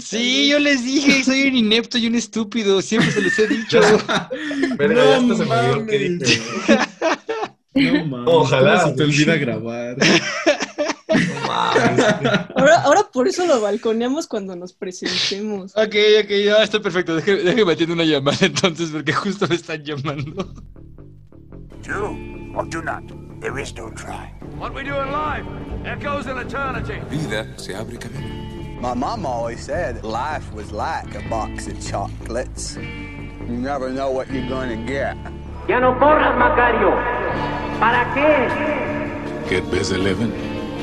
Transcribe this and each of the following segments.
Sí, yo les dije, soy un inepto y un estúpido, siempre se los he dicho. Pero No ya hasta se me olvidó dije. No mames, Ojalá. ¿cómo se te olvida grabar. No mames. Ahora, ahora por eso lo balconeamos cuando nos presentemos. Ok, ok, ya está perfecto. Déjeme, déjeme atiendo una llamada entonces, porque justo me están llamando. Do or do not. There is no try. What we doing live echoes in eternity. Vida se abre camino. My mom always said life was like a box of chocolates. You never know what you're gonna get. Ya no corras, Macario. ¿Para qué? Get busy living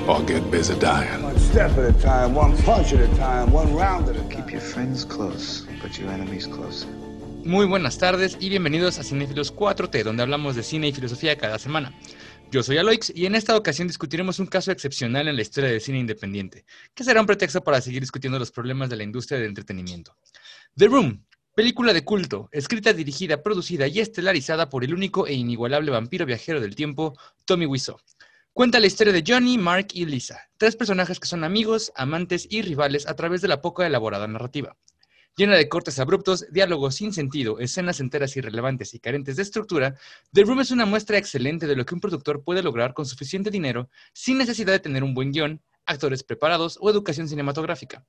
or get busy dying. One step at a time, one punch at a time, one round at a time. Keep your friends close, but your enemies closer. Muy buenas tardes y bienvenidos a Cinefilos 4T, donde hablamos de cine y filosofía cada semana. Yo soy Aloix y en esta ocasión discutiremos un caso excepcional en la historia del cine independiente, que será un pretexto para seguir discutiendo los problemas de la industria del entretenimiento. The Room, película de culto, escrita, dirigida, producida y estelarizada por el único e inigualable vampiro viajero del tiempo, Tommy Wiseau. Cuenta la historia de Johnny, Mark y Lisa, tres personajes que son amigos, amantes y rivales a través de la poco elaborada narrativa. Llena de cortes abruptos, diálogos sin sentido, escenas enteras irrelevantes y carentes de estructura, The Room es una muestra excelente de lo que un productor puede lograr con suficiente dinero sin necesidad de tener un buen guion, actores preparados o educación cinematográfica.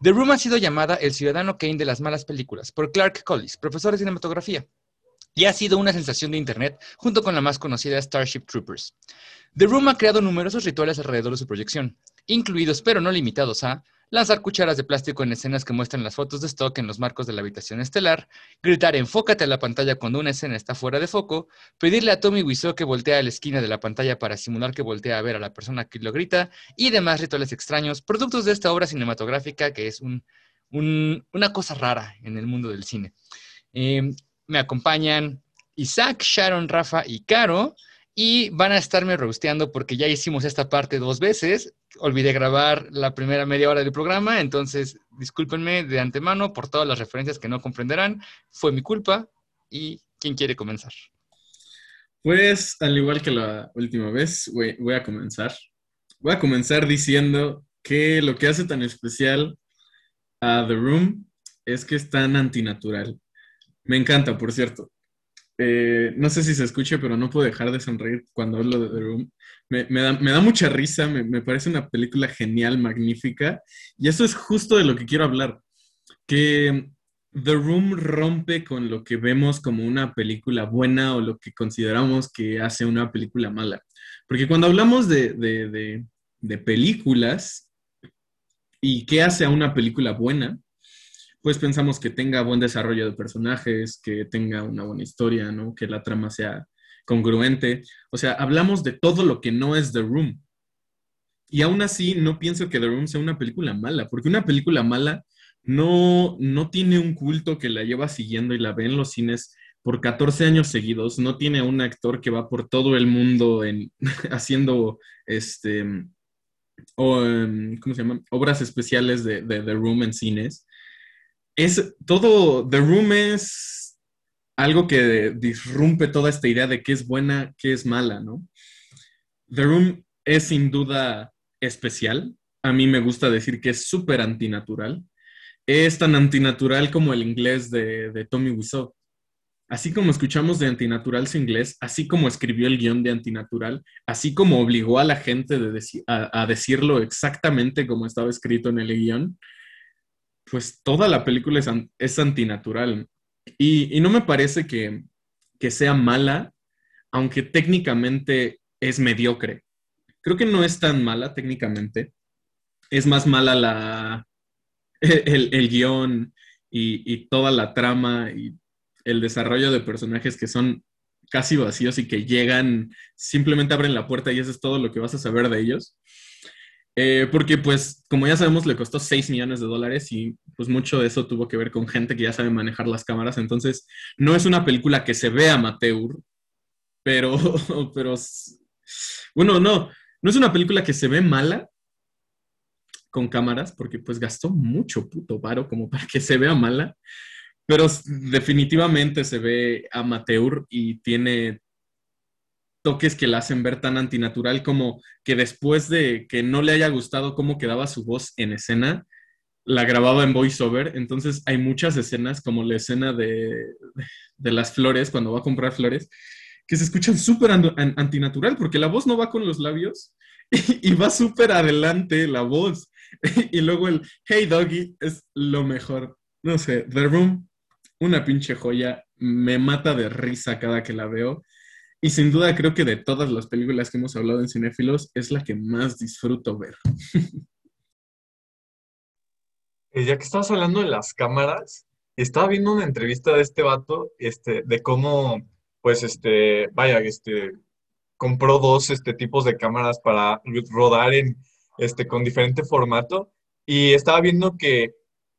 The Room ha sido llamada el ciudadano Kane de las malas películas por Clark Collis, profesor de cinematografía, y ha sido una sensación de Internet junto con la más conocida Starship Troopers. The Room ha creado numerosos rituales alrededor de su proyección, incluidos pero no limitados a lanzar cucharas de plástico en escenas que muestran las fotos de stock en los marcos de la habitación estelar, gritar enfócate a la pantalla cuando una escena está fuera de foco, pedirle a Tommy Wiseau que voltee a la esquina de la pantalla para simular que voltea a ver a la persona que lo grita, y demás rituales extraños, productos de esta obra cinematográfica que es un- un- una cosa rara en el mundo del cine. Eh, me acompañan Isaac, Sharon, Rafa y Caro. Y van a estarme roasteando porque ya hicimos esta parte dos veces. Olvidé grabar la primera media hora del programa, entonces discúlpenme de antemano por todas las referencias que no comprenderán. Fue mi culpa. ¿Y quién quiere comenzar? Pues, al igual que la última vez, voy, voy a comenzar. Voy a comenzar diciendo que lo que hace tan especial a The Room es que es tan antinatural. Me encanta, por cierto. Eh, no sé si se escucha, pero no puedo dejar de sonreír cuando hablo de The Room. Me, da, mucha risa, me, parece una película genial, magnífica. Y eso es justo de lo que quiero hablar. Que The Room rompe con lo que vemos como una película buena o lo que consideramos que hace una película mala. Porque cuando hablamos de- de películas y qué hace a una película buena, pues pensamos que tenga buen desarrollo de personajes, que tenga una buena historia, ¿no? Que la trama sea congruente. O sea, hablamos de todo lo que no es The Room. Y aún así, no pienso que The Room sea una película mala, porque una película mala no, no tiene un culto que la lleva siguiendo y la ve en los cines por 14 años seguidos, no tiene un actor que va por todo el mundo en, haciendo este, o, em, ¿cómo se llama? obras especiales de, de The Room en cines. Es todo, The Room es algo que disrumpe toda esta idea de qué es buena, qué es mala, ¿no? The Room es sin duda especial. A mí me gusta decir que es súper antinatural es tan antinatural como el inglés de, de Tommy Wiseau. Así como escuchamos de antinatural su inglés, así como escribió el guion de antinatural, así como obligó a la gente a, a decirlo exactamente como estaba escrito en el guion, pues toda la película es, es antinatural. Y, no me parece que, que sea mala, aunque técnicamente es mediocre. Creo que no es tan mala técnicamente. Es más mala la, el, el guion y, y toda la trama y el desarrollo de personajes que son casi vacíos y que llegan, simplemente abren la puerta y eso es todo lo que vas a saber de ellos. Eh, porque pues, como ya sabemos, le costó 6 millones de dólares y pues mucho de eso tuvo que ver con gente que ya sabe manejar las cámaras. Entonces, no es una película que se vea amateur, pero, pero, bueno, no, no es una película que se ve mala, con cámaras, porque pues gastó mucho puto varo como para que se vea mala, pero definitivamente se ve amateur y tiene toques que la hacen ver tan antinatural como que después de que no le haya gustado cómo quedaba su voz en escena, la grababa en voiceover, entonces hay muchas escenas, como la escena de, de las flores, cuando va a comprar flores, que se escuchan súper an- an- antinatural, porque la voz no va con los labios y, y va súper adelante la voz. Y luego el Hey Doggy es lo mejor. No sé, The Room, una pinche joya, me mata de risa cada que la veo. Y sin duda creo que de todas las películas que hemos hablado en Cinéfilos, es la que más disfruto ver. Ya que estabas hablando de las cámaras, estaba viendo una entrevista de este vato, este, de cómo, pues, este, vaya, este, compró dos, este, tipos de cámaras para rodar en, este, con diferente formato, y estaba viendo que,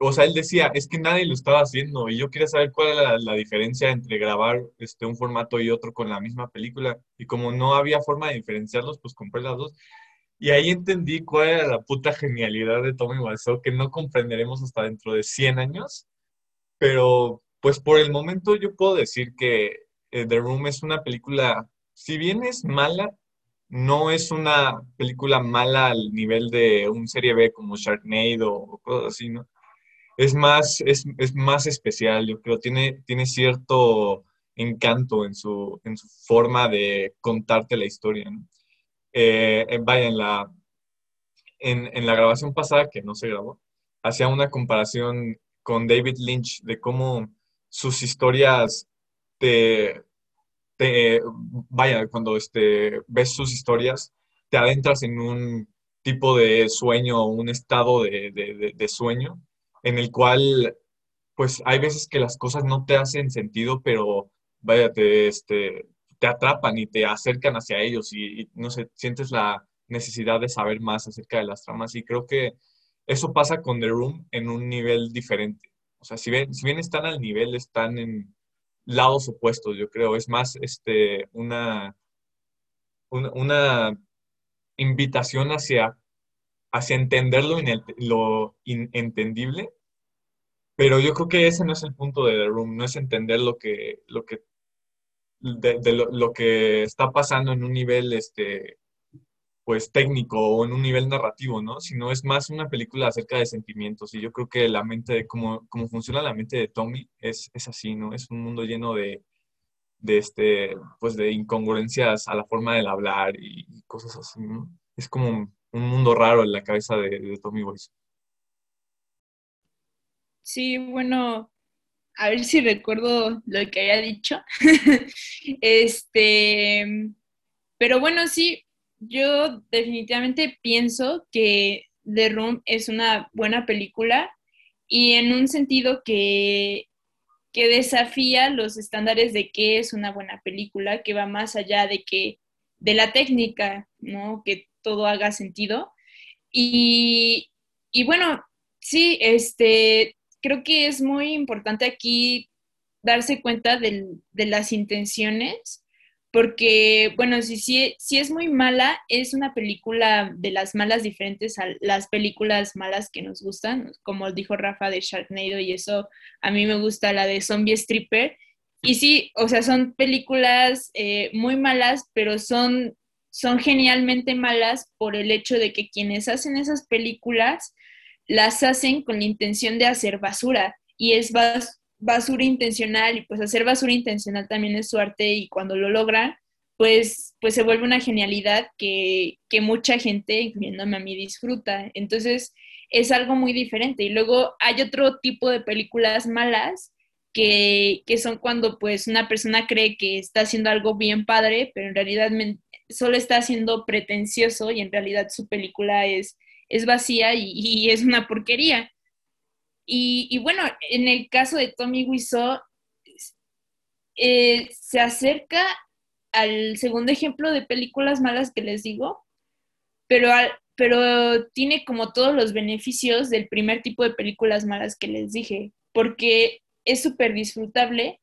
o sea, él decía, es que nadie lo estaba haciendo, y yo quería saber cuál era la, la diferencia entre grabar, este, un formato y otro con la misma película, y como no había forma de diferenciarlos, pues compré las dos. Y ahí entendí cuál era la puta genialidad de Tommy Wiseau, que no comprenderemos hasta dentro de 100 años. Pero, pues por el momento yo puedo decir que eh, The Room es una película, si bien es mala, no es una película mala al nivel de un serie B como Sharknado o cosas así, ¿no? Es más, es, es más especial, yo creo, tiene, tiene cierto encanto en su, en su forma de contarte la historia, ¿no? eh, en- vaya, en la, en, en la grabación pasada, que no se grabó, hacía una comparación con David Lynch de cómo sus historias te, te- vaya, cuando este, ves sus historias, te adentras en un tipo de sueño un estado de- de- de sueño en el cual, pues, hay veces que las cosas no te hacen sentido, pero, vaya, te, este, te atrapan y te acercan hacia ellos y, no sé, sientes la necesidad de saber más acerca de las tramas y creo que eso pasa con The Room en un nivel diferente. O sea, si bien, si bien están al nivel, están en lados opuestos, yo creo. Es más, este, una, una, invitación hacia, hacia entender lo, inel- lo inentendible, pero yo creo que ese no es el punto de The Room, no es entender lo que, lo que de, de lo, lo que está pasando en un nivel este, pues técnico o en un nivel narrativo, ¿no? Sino es más una película acerca de sentimientos y yo creo que la mente de cómo, cómo funciona la mente de Tommy es, es así, ¿no? Es un mundo lleno de, de este, pues de incongruencias a la forma del hablar y, cosas así, ¿no? Es como un mundo raro en la cabeza de, de Tommy Wiseau. Sí, bueno, a ver si recuerdo lo que había dicho. este, pero bueno, sí, yo definitivamente pienso que The Room es una buena película y en un sentido que, que desafía los estándares de qué es una buena película, que va más allá de que de la técnica, ¿no? Que todo haga sentido. Y, y bueno, sí, este, creo que es muy importante aquí darse cuenta del- de las intenciones, porque, bueno, si, si, si es muy mala, es una película de las malas diferentes a las películas malas que nos gustan, como dijo Rafa de Sharknado, y eso a mí me gusta la de Zombie Stripper. Y sí, o sea, son películas eh, muy malas, pero son, son genialmente malas por el hecho de que quienes hacen esas películas las hacen con la intención de hacer basura y es bas- basura intencional y pues hacer basura intencional también es su arte y cuando lo logran pues, pues se vuelve una genialidad que, que mucha gente, incluyéndome a mí, disfruta. Entonces es algo muy diferente. Y luego hay otro tipo de películas malas que, que son cuando pues una persona cree que está haciendo algo bien padre, pero en realidad solo está haciendo pretencioso y en realidad su película es, es vacía y, es una porquería. Y, y bueno, en el caso de Tommy Wiseau, eh, se acerca al segundo ejemplo de películas malas que les digo, pero, al- pero tiene como todos los beneficios del primer tipo de películas malas que les dije, porque es súper disfrutable,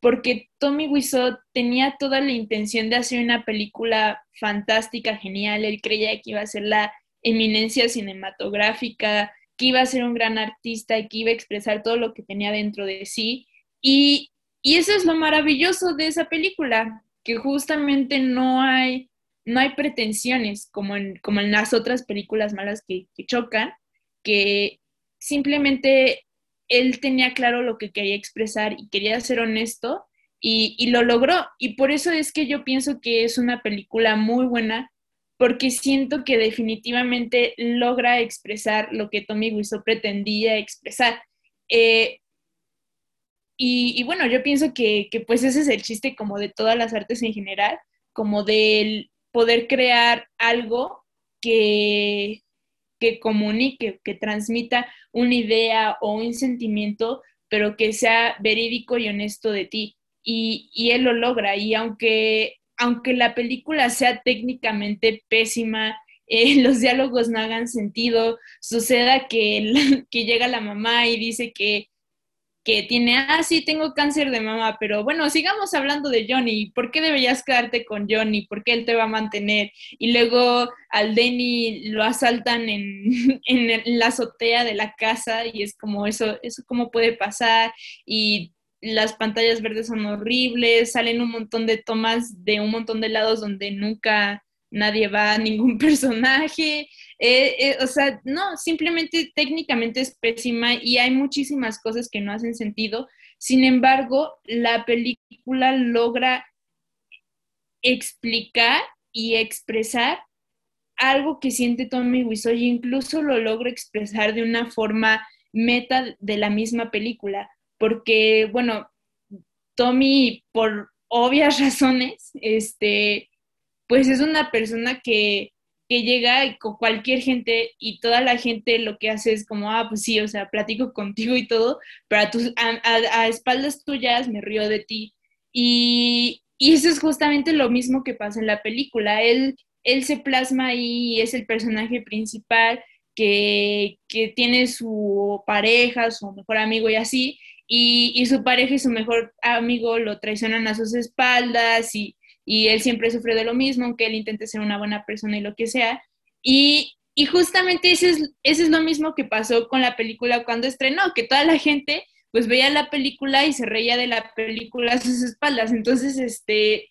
porque Tommy Wiseau tenía toda la intención de hacer una película fantástica, genial, él creía que iba a ser la eminencia cinematográfica, que iba a ser un gran artista y que iba a expresar todo lo que tenía dentro de sí. Y, y eso es lo maravilloso de esa película, que justamente no hay, no hay pretensiones como en, como en las otras películas malas que, que chocan, que, simplemente él tenía claro lo que quería expresar y quería ser honesto y, y, lo logró. Y por eso es que yo pienso que es una película muy buena, porque siento que definitivamente logra expresar lo que Tommy Wiseau pretendía expresar. Eh, y, bueno, yo pienso que, que pues ese es el chiste como de todas las artes en general, como del poder crear algo que, que comunique, que transmita una idea o un sentimiento, pero que sea verídico y honesto de ti. Y, y él lo logra. Y aunque, aunque la película sea técnicamente pésima, eh, los diálogos no hagan sentido, suceda que, que llega la mamá y dice que que tiene, ah, sí, tengo cáncer de mama, pero bueno, sigamos hablando de Johnny. ¿Por qué deberías quedarte con Johnny? ¿Por qué él te va a mantener? Y luego al Denny lo asaltan en, en la azotea de la casa y es como eso, eso cómo puede pasar y las pantallas verdes son horribles, salen un montón de tomas de un montón de lados donde nunca nadie va ningún personaje, eh, eh, o sea, no, simplemente técnicamente es pésima y hay muchísimas cosas que no hacen sentido. Sin embargo, la película logra explicar y expresar algo que siente Tommy Wiseau y incluso lo logra expresar de una forma meta de la misma película, porque, bueno, Tommy, por obvias razones, este, pues es una persona que, llega con cualquier gente y toda la gente lo que hace es como, ah, pues sí, o sea, platico contigo y todo, pero a, tus, a, espaldas tuyas me río de ti. Y, eso es justamente lo mismo que pasa en la película. Él, él se plasma ahí y es el personaje principal que, tiene su pareja, su mejor amigo y así, y, su pareja y su mejor amigo lo traicionan a sus espaldas y, y él siempre sufre de lo mismo, aunque él intente ser una buena persona y lo que sea. Y, y justamente ese es, es lo mismo que pasó con la película cuando estrenó, que toda la gente pues veía la película y se reía de la película a sus espaldas. Entonces, este,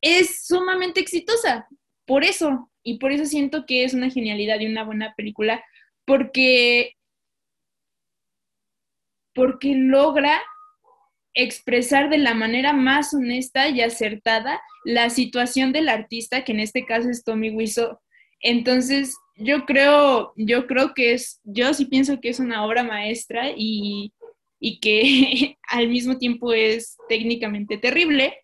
es sumamente exitosa, por eso, y por eso siento que es una genialidad y una buena película, porque, porque logra expresar de la manera más honesta y acertada la situación del artista, que en este caso es Tommy Wiseau. Entonces, yo creo, yo creo que es, yo sí pienso que es una obra maestra y, y que al mismo tiempo es técnicamente terrible.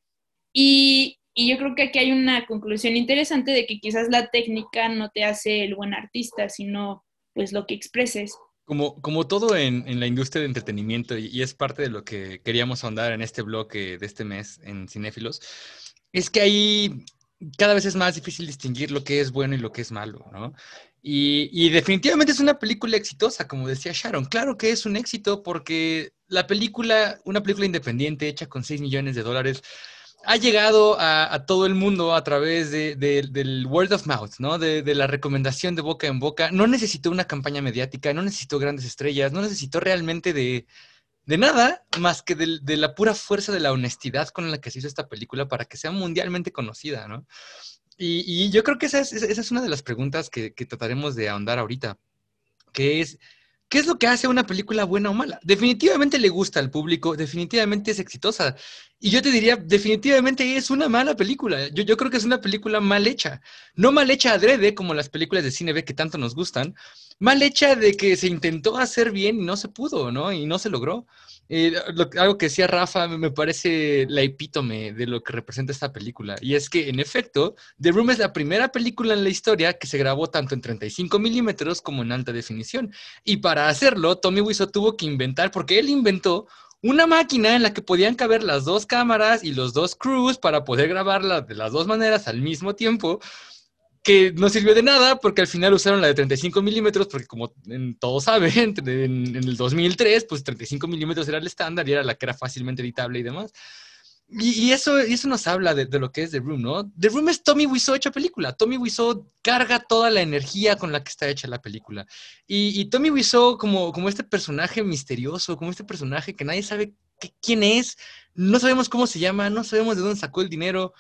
Y, y yo creo que aquí hay una conclusión interesante de que quizás la técnica no te hace el buen artista, sino pues lo que expreses. Como, como todo en, en, la industria de entretenimiento, y, es parte de lo que queríamos ahondar en este bloque de este mes en Cinéfilos, es que ahí cada vez es más difícil distinguir lo que es bueno y lo que es malo, ¿no? Y, y, definitivamente es una película exitosa, como decía Sharon. Claro que es un éxito porque la película, una película independiente hecha con 6 millones de dólares, ha llegado a, todo el mundo a través del word of mouth, ¿no? De, la recomendación de boca en boca. No necesitó una campaña mediática, no necesitó grandes estrellas, no necesitó realmente de, nada más que de, la pura fuerza de la honestidad con la que se hizo esta película para que sea mundialmente conocida, ¿no? Y, yo creo que esa es, una de las preguntas que, que trataremos de ahondar ahorita, que es ¿Qué es lo que hace una película buena o mala? Definitivamente le gusta al público, definitivamente es exitosa. Y yo te diría, definitivamente es una mala película. Yo, yo creo que es una película mal hecha. No mal hecha adrede, como las películas de cine B que tanto nos gustan. Mal hecha de que se intentó hacer bien y no se pudo, ¿no? Y no se logró. Eh, algo que decía Rafa me parece la epítome de lo que representa esta película. Y es que, en efecto, The Room es la primera película en la historia que se grabó tanto en 35 milímetros como en alta definición. Y para hacerlo, Tommy Wiseau tuvo que inventar, porque él inventó una máquina en la que podían caber las dos cámaras y los dos crews para poder grabarla de las dos maneras al mismo tiempo que no sirvió de nada porque al final usaron la de 35 milímetros porque como todos saben, en, el 2003 pues 35 milímetros era el estándar y era la que era fácilmente editable y demás. Y, eso, eso nos habla de, lo que es The Room, ¿no? The Room es Tommy Wiseau hecha película. Tommy Wiseau carga toda la energía con la que está hecha la película. Y, Tommy Wiseau como, como este personaje misterioso, como este personaje que nadie sabe quién es, no sabemos cómo se llama, no sabemos de dónde sacó el dinero.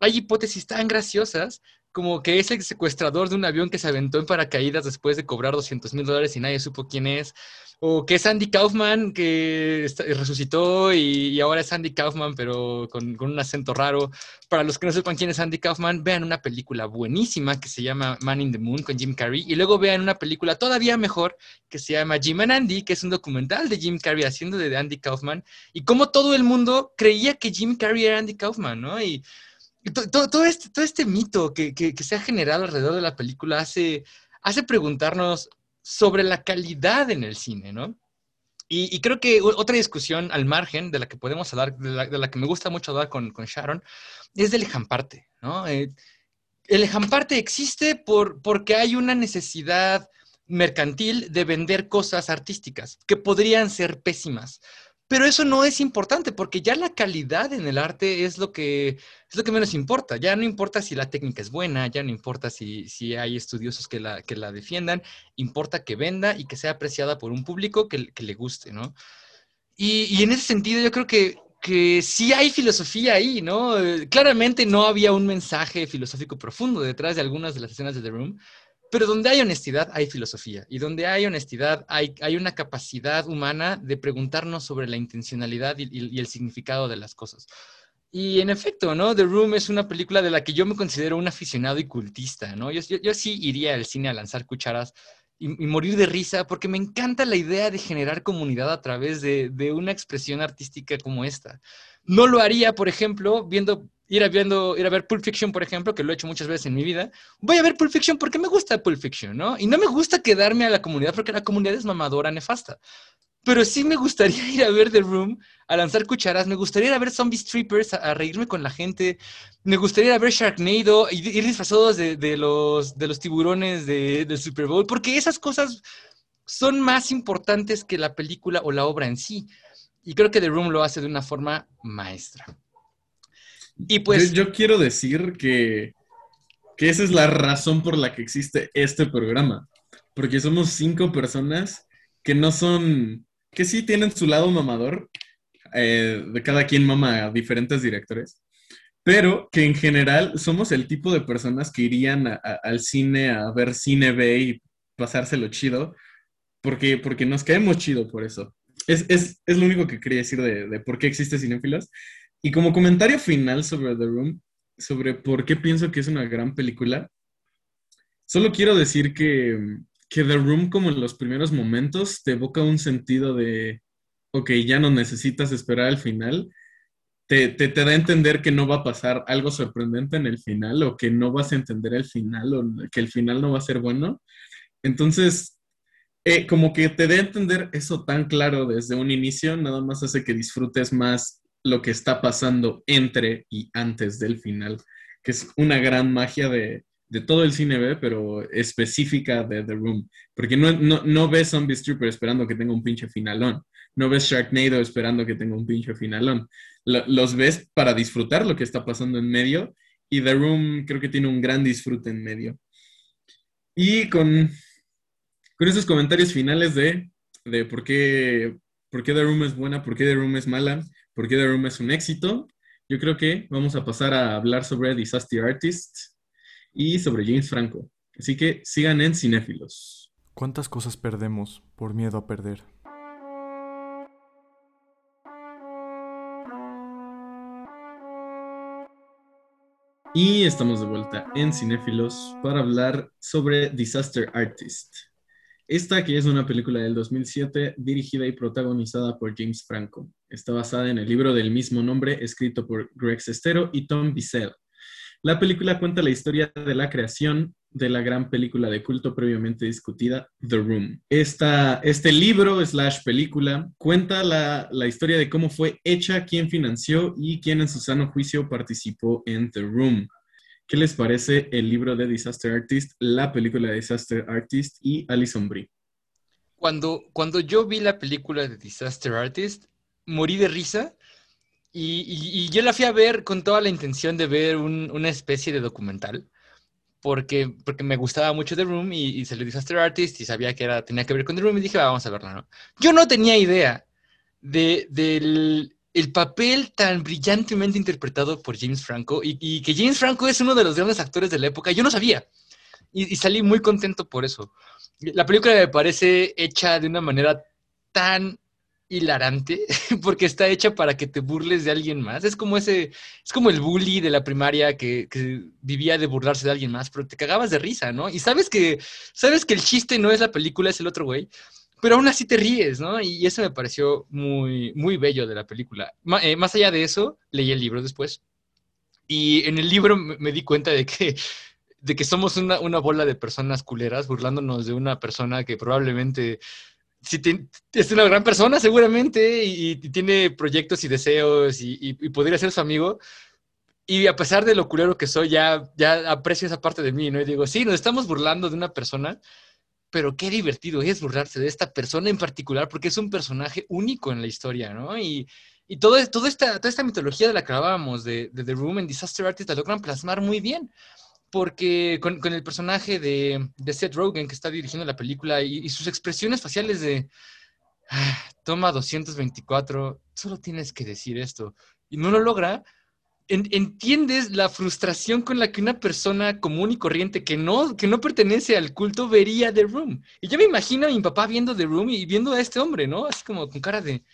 Hay hipótesis tan graciosas como que es el secuestrador de un avión que se aventó en paracaídas después de cobrar 200 mil dólares y nadie supo quién es. O que es Andy Kaufman, que resucitó y, y ahora es Andy Kaufman, pero con, un acento raro. Para los que no sepan quién es Andy Kaufman, vean una película buenísima que se llama Man in the Moon con Jim Carrey. Y luego vean una película todavía mejor que se llama Jim and Andy, que es un documental de Jim Carrey haciendo de Andy Kaufman. Y cómo todo el mundo creía que Jim Carrey era Andy Kaufman, ¿no? Y, y to- to- todo, este, todo este mito que, que- que se ha generado alrededor de la película hace, hace preguntarnos sobre la calidad en el cine, ¿no? Y, y creo que otra discusión al margen de la que podemos hablar, de la, de la que me gusta mucho hablar con, con Sharon, es del ejamparte, ¿no? Eh, el ejamparte existe por, porque hay una necesidad mercantil de vender cosas artísticas que podrían ser pésimas. Pero eso no es importante porque ya la calidad en el arte es lo que, es lo que menos importa. Ya no importa si la técnica es buena, ya no importa si, si hay estudiosos que la, que la defiendan, importa que venda y que sea apreciada por un público que, que le guste, ¿no? Y, y en ese sentido yo creo que, que sí hay filosofía ahí, ¿no? Eh, claramente no había un mensaje filosófico profundo detrás de algunas de las escenas de The Room, pero donde hay honestidad hay filosofía y donde hay honestidad hay, hay una capacidad humana de preguntarnos sobre la intencionalidad y, el significado de las cosas. Y en efecto, ¿no? The Room es una película de la que yo me considero un aficionado y cultista, ¿no? Yo, yo, yo sí iría al cine a lanzar cucharas y, y morir de risa porque me encanta la idea de generar comunidad a través de, de una expresión artística como esta. No lo haría, por ejemplo, viendo, ir a, ver Pulp Fiction, por ejemplo, que lo he hecho muchas veces en mi vida. Voy a ver Pulp Fiction porque me gusta Pulp Fiction, ¿no? Y no me gusta quedarme a la comunidad porque la comunidad es mamadora, nefasta. Pero sí me gustaría ir a ver The Room, a lanzar cucharas. Me gustaría ir a ver Zombie Strippers, a, reírme con la gente. Me gustaría ir a ver Sharknado y ir disfrazados de, de los, de los tiburones de, del Super Bowl, porque esas cosas son más importantes que la película o la obra en sí. Y creo que The Room lo hace de una forma maestra. Y pues. Yo, yo quiero decir que, que esa es la razón por la que existe este programa. Porque somos cinco personas que no son. que sí tienen su lado mamador. eh, de cada quien mama a diferentes directores. Pero que en general somos el tipo de personas que irían a- a- al cine a ver cine B y pasárselo chido. Porque, porque nos caemos chido por eso. Es, es, es lo único que quería decir de, de por qué existe Cinéfilos. Y como comentario final sobre The Room, sobre por qué pienso que es una gran película, solo quiero decir que, que The Room, como en los primeros momentos, te evoca un sentido de, ok, ya no necesitas esperar al final. Te, te, te da a entender que no va a pasar algo sorprendente en el final o que no vas a entender el final o que el final no va a ser bueno. Entonces, eh, como que te dé a entender eso tan claro desde un inicio, nada más hace que disfrutes más lo que está pasando entre y antes del final, que es una gran magia de, de todo el cine B, pero específica de The Room, porque no, no, no ves Zombie Stripper esperando que tenga un pinche finalón, no ves Sharknado esperando que tenga un pinche finalón, Lo- los ves para disfrutar lo que está pasando en medio, y The Room creo que tiene un gran disfrute en medio. Y con, con esos comentarios finales de, de por, qué, por qué The Room es buena, por qué The Room es mala, por qué The Room es un éxito, yo creo que vamos a pasar a hablar sobre Disaster Artist y sobre James Franco. Así que sigan en Cinéfilos. ¿Cuántas cosas perdemos por miedo a perder? Y estamos de vuelta en Cinéfilos para hablar sobre Disaster Artist. Esta que es una película del 2007 dirigida y protagonizada por James Franco. Está basada en el libro del mismo nombre escrito por Greg Sestero y Tom Bissell. La película cuenta la historia de la creación de la gran película de culto previamente discutida, The Room. Esta, este libro slash película cuenta la, la historia de cómo fue hecha, quién financió y quién en su sano juicio participó en The Room. ¿Qué les parece el libro de Disaster Artist, la película de Disaster Artist y Alison Brie? Cuando, cuando yo vi la película de Disaster Artist, morí de risa y, y- y yo la fui a ver con toda la intención de ver un- una especie de documental, porque, porque me gustaba mucho The Room y, y salió Disaster Artist y sabía que era, tenía que ver con The Room y dije, "Va, vamos a verla, ¿no? Yo no tenía idea de, del el papel tan brillantemente interpretado por James Franco y, que James Franco es uno de los grandes actores de la época. Yo no sabía y, y salí muy contento por eso. La película me parece hecha de una manera tan hilarante porque está hecha para que te burles de alguien más. Es como ese, es como el bully de la primaria que, que, vivía de burlarse de alguien más, pero te cagabas de risa, ¿no? Y sabes que, sabes que el chiste no es la película, es el otro güey, pero aún así te ríes, ¿no? Y eso me pareció muy, muy bello de la película. Eh, más allá de eso, leí el libro después y en el libro me, di cuenta de que de que somos una, una, bola de personas culeras burlándonos de una persona que probablemente es una gran persona seguramente y, y, tiene proyectos y deseos y, y, y, podría ser su amigo. Y a pesar de lo culero que soy, ya, ya aprecio esa parte de mí, ¿no? Y digo, sí, nos estamos burlando de una persona, pero qué divertido es burlarse de esta persona en particular, porque es un personaje único en la historia, ¿no? Y, y todo, toda, esta, toda esta mitología de la que hablábamos, de, de The Room and Disaster Artist, la logran plasmar muy bien porque con, con, el personaje de, de, Seth Rogen que está dirigiendo la película y, y sus expresiones faciales de ah, toma 224, solo tienes que decir esto, y no lo logra, en, entiendes la frustración con la que una persona común y corriente que no, que no pertenece al culto vería The Room. Y yo me imagino a mi papá viendo The Room y viendo a este hombre, ¿no? Así como con cara de,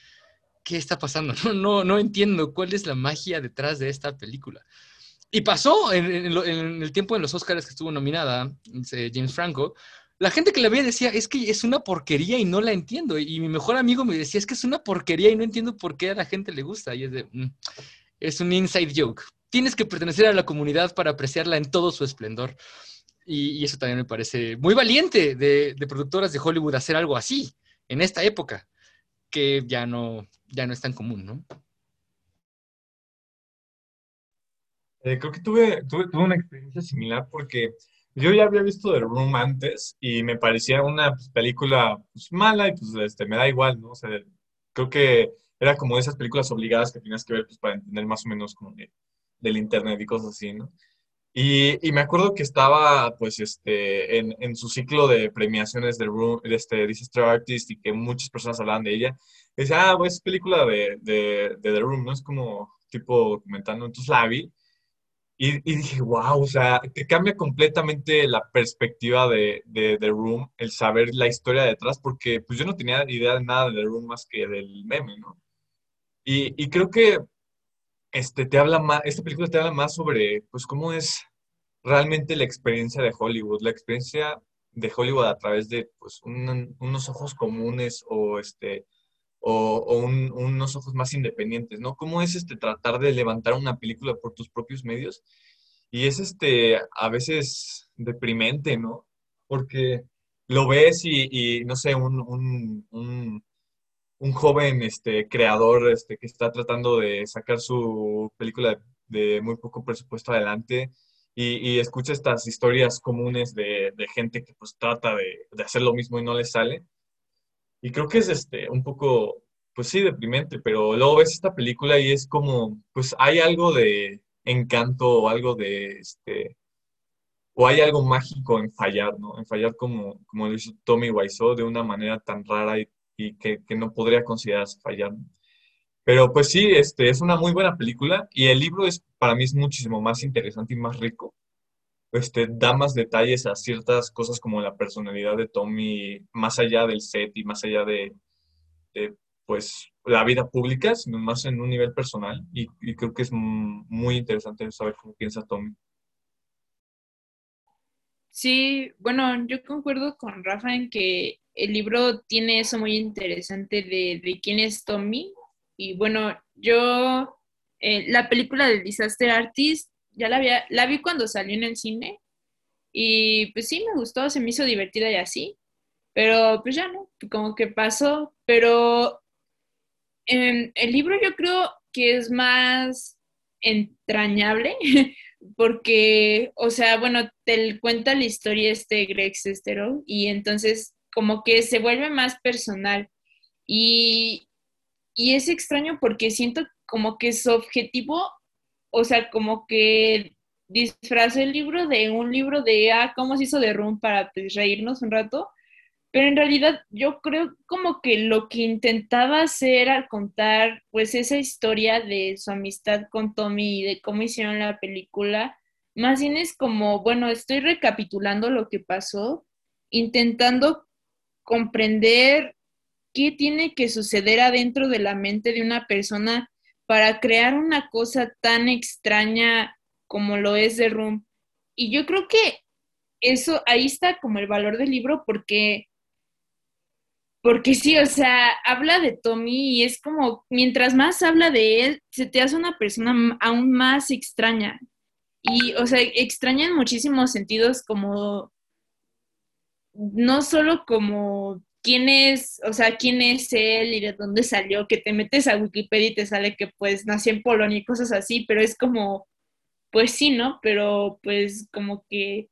¿qué está pasando? No, no, no entiendo cuál es la magia detrás de esta película. Y pasó en, el tiempo en los Oscars que estuvo nominada James Franco, la gente que la veía decía, es que es una porquería y no la entiendo. Y mi mejor amigo me decía, es que es una porquería y no entiendo por qué a la gente le gusta. Y es de, mm, es un inside joke. Tienes que pertenecer a la comunidad para apreciarla en todo su esplendor. Y, y eso también me parece muy valiente de, de, productoras de Hollywood hacer algo así en esta época, que ya no, ya no es tan común, ¿no? Eh, creo que tuve, tuve, tuve, una experiencia similar porque yo ya había visto The Room antes y me parecía una pues, película pues, mala y pues este, me da igual, ¿no? O sea, creo que era como de esas películas obligadas que tenías que ver pues, para entender más o menos como de, del internet y cosas así, ¿no? Y, y, me acuerdo que estaba, pues, este, en, en su ciclo de premiaciones de, Room, de este Disaster Artist y que muchas personas hablaban de ella. Y decía, ah, pues, es película de, de, de The Room, ¿no? Es como tipo documentando. Entonces la vi y, y, dije, wow, o sea, te cambia completamente la perspectiva de, de The Room, el saber la historia detrás, porque pues yo no tenía idea de nada de The Room más que del meme, ¿no? Y, creo que este, te habla más, esta película te habla más sobre, pues, cómo es realmente la experiencia de Hollywood, la experiencia de Hollywood a través de, pues, un, unos ojos comunes o, este, o, o un, unos ojos más independientes, ¿no? ¿Cómo es este tratar de levantar una película por tus propios medios? Y es este a veces deprimente, ¿no? Porque lo ves y, no sé, un, un, joven este, creador este, que está tratando de sacar su película de, muy poco presupuesto adelante y, y escucha estas historias comunes de, de, gente que pues trata de, de hacer lo mismo y no le sale y creo que es este, un poco, pues sí, deprimente, pero luego ves esta película y es como, pues hay algo de encanto o algo de, este, o hay algo mágico en fallar, ¿no? En fallar como, como lo hizo Tommy Wiseau de una manera tan rara y, y que, que, no podría considerarse fallar. Pero pues sí, este, es una muy buena película y el libro es, para mí es muchísimo más interesante y más rico este, da más detalles a ciertas cosas como la personalidad de Tommy, más allá del set y más allá de, de pues, la vida pública, sino más en un nivel personal. Y, y, creo que es muy interesante saber cómo piensa Tommy. Sí, bueno, yo concuerdo con Rafa en que el libro tiene eso muy interesante de, de quién es Tommy. Y bueno, yo, eh, la película de Disaster Artist ya la, había, la vi cuando salió en el cine. Y pues sí, me gustó, se me hizo divertida y así, pero pues ya no, como que pasó, pero en el libro yo creo que es más entrañable porque, o sea, bueno, te cuenta la historia este Greg Sestero y entonces como que se vuelve más personal. Y, y es extraño porque siento como que su objetivo o sea, como que disfrazó el libro de un libro de, ah, cómo se hizo de Room para pues, reírnos un rato, pero en realidad yo creo como que lo que intentaba hacer al contar pues esa historia de su amistad con Tommy y de cómo hicieron la película, más bien es como, bueno, estoy recapitulando lo que pasó, intentando comprender qué tiene que suceder adentro de la mente de una persona para crear una cosa tan extraña como lo es The Room. Y yo creo que eso, ahí está como el valor del libro porque porque sí, o sea, habla de Tommy y es como, mientras más habla de él, se te hace una persona aún más extraña. Y, o sea, extraña en muchísimos sentidos como, no solo como quién es, o sea, quién es él y de dónde salió, que te metes a Wikipedia y te sale que pues nació en Polonia y cosas así, pero es como, pues sí, ¿no? Pero pues como que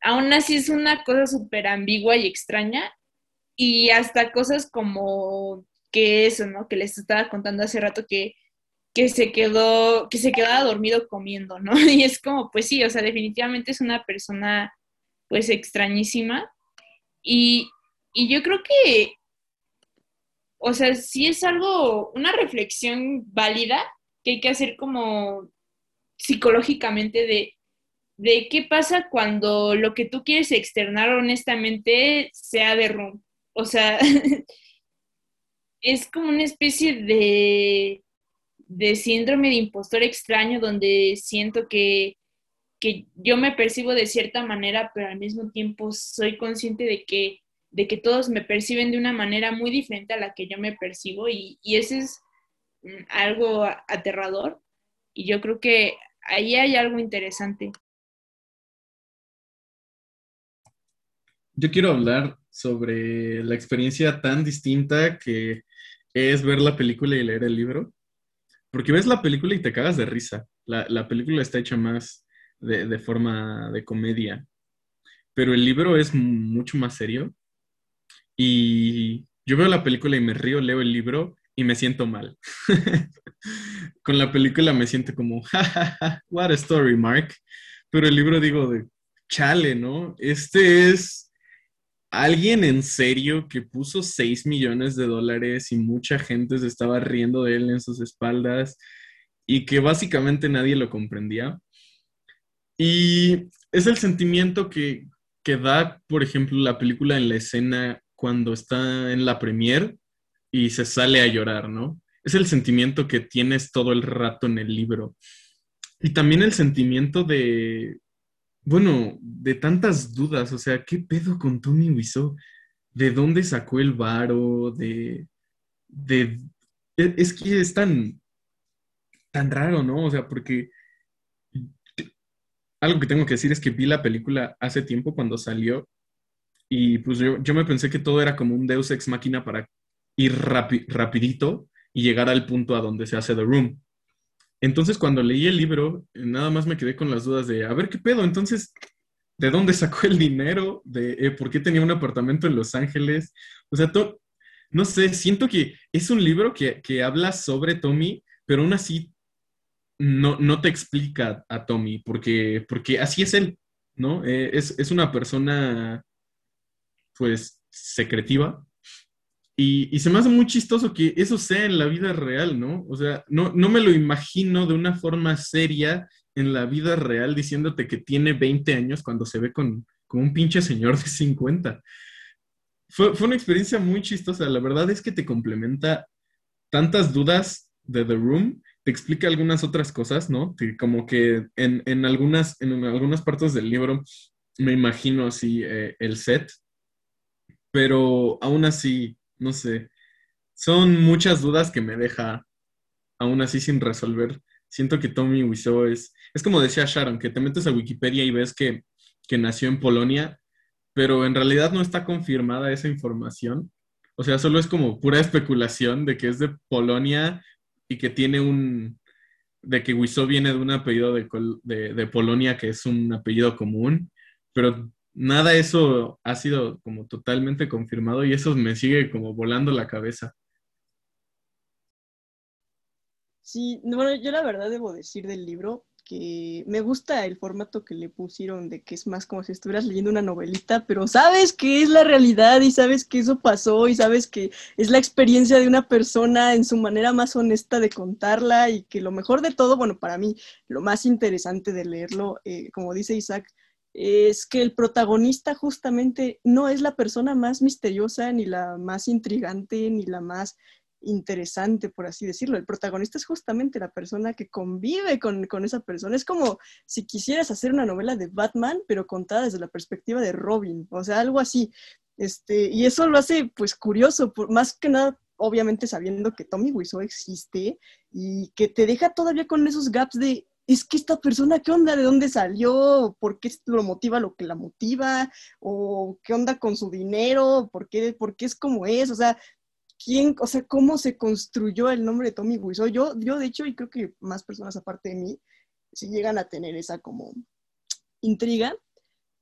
aún así es una cosa súper ambigua y extraña y hasta cosas como que eso, ¿no? Que les estaba contando hace rato que, que se quedó, que se quedaba dormido comiendo, ¿no? Y es como, pues sí, o sea, definitivamente es una persona pues extrañísima. Y, y yo creo que, o sea, sí es algo, una reflexión válida que hay que hacer como psicológicamente de, de qué pasa cuando lo que tú quieres externar honestamente sea de rumbo o sea, es como una especie de, de síndrome de impostor extraño donde siento que, que yo me percibo de cierta manera, pero al mismo tiempo soy consciente de que, de que todos me perciben de una manera muy diferente a la que yo me percibo y, y ese es mm, algo aterrador y yo creo que ahí hay algo interesante. Yo quiero hablar sobre la experiencia tan distinta que es ver la película y leer el libro. Porque ves la película y te cagas de risa. La, película está hecha más de, forma de comedia. Pero el libro es mucho más serio. Y yo veo la película y me río, leo el libro y me siento mal. Con la película me siento como, what a story, Mark. Pero el libro digo de, chale, ¿no? Este es alguien en serio que puso 6 millones de dólares y mucha gente se estaba riendo de él en sus espaldas y que básicamente nadie lo comprendía. Y es el sentimiento que, que da, por ejemplo, la película en la escena cuando está en la premier y se sale a llorar, ¿no? Es el sentimiento que tienes todo el rato en el libro. Y también el sentimiento de, bueno, de tantas dudas, o sea, ¿qué pedo con Tommy Wiseau? ¿De dónde sacó el varo? De, de, e, es que es tan, tan raro, ¿no? O sea, porque algo que tengo que decir es que vi la película hace tiempo cuando salió y pues yo, yo me pensé que todo era como un Deus ex máquina para ir rapidito y llegar al punto a donde se hace The Room. Entonces, cuando leí el libro, nada más me quedé con las dudas de, a ver qué pedo, entonces, ¿de dónde sacó el dinero? ¿De eh, por qué tenía un apartamento en Los Ángeles? O sea, no sé, siento que es un libro que, habla sobre Tommy, pero aún así no, no te explica a Tommy, porque, porque así es él, ¿no? Eh, es, es una persona, pues, secretiva, y, se me hace muy chistoso que eso sea en la vida real, ¿no? O sea, no, no me lo imagino de una forma seria en la vida real diciéndote que tiene 20 años cuando se ve con, un pinche señor de 50. Fue, fue, una experiencia muy chistosa. La verdad es que te complementa tantas dudas de The Room, explica algunas otras cosas, ¿no? como que en, en, algunas, en algunas partes del libro me imagino así eh, el set, pero aún así no sé. Son muchas dudas que me deja aún así sin resolver. Siento que Tommy Wiseau es, es como decía Sharon, que te metes a Wikipedia y ves que, que nació en Polonia, pero en realidad no está confirmada esa información. O sea, solo es como pura especulación de que es de Polonia y que tiene un, de que Wiseau viene de un apellido de, de, de, Polonia que es un apellido común, pero nada eso ha sido como totalmente confirmado y eso me sigue como volando la cabeza. Sí, bueno, yo la verdad debo decir del libro que me gusta el formato que le pusieron de que es más como si estuvieras leyendo una novelita, pero sabes que es la realidad y sabes que eso pasó y sabes que es la experiencia de una persona en su manera más honesta de contarla y que lo mejor de todo, bueno, para mí, lo más interesante de leerlo, eh, como dice Isaac, es que el protagonista justamente no es la persona más misteriosa, ni la más intrigante, ni la más interesante, por así decirlo. El protagonista es justamente la persona que convive con, esa persona. Es como si quisieras hacer una novela de Batman, pero contada desde la perspectiva de Robin, o sea, algo así. Este, y eso lo hace pues curioso, por, más que nada, obviamente sabiendo que Tommy Wiseau existe y que te deja todavía con esos gaps de es que esta persona, ¿qué onda? ¿De dónde salió? ¿Por qué lo motiva lo que la motiva? ¿O qué onda con su dinero? ¿Por qué, por qué es como es? O sea, quién, o sea, cómo se construyó el nombre de Tommy Wiseau. Yo, yo, de hecho, y creo que más personas aparte de mí, si llegan a tener esa como intriga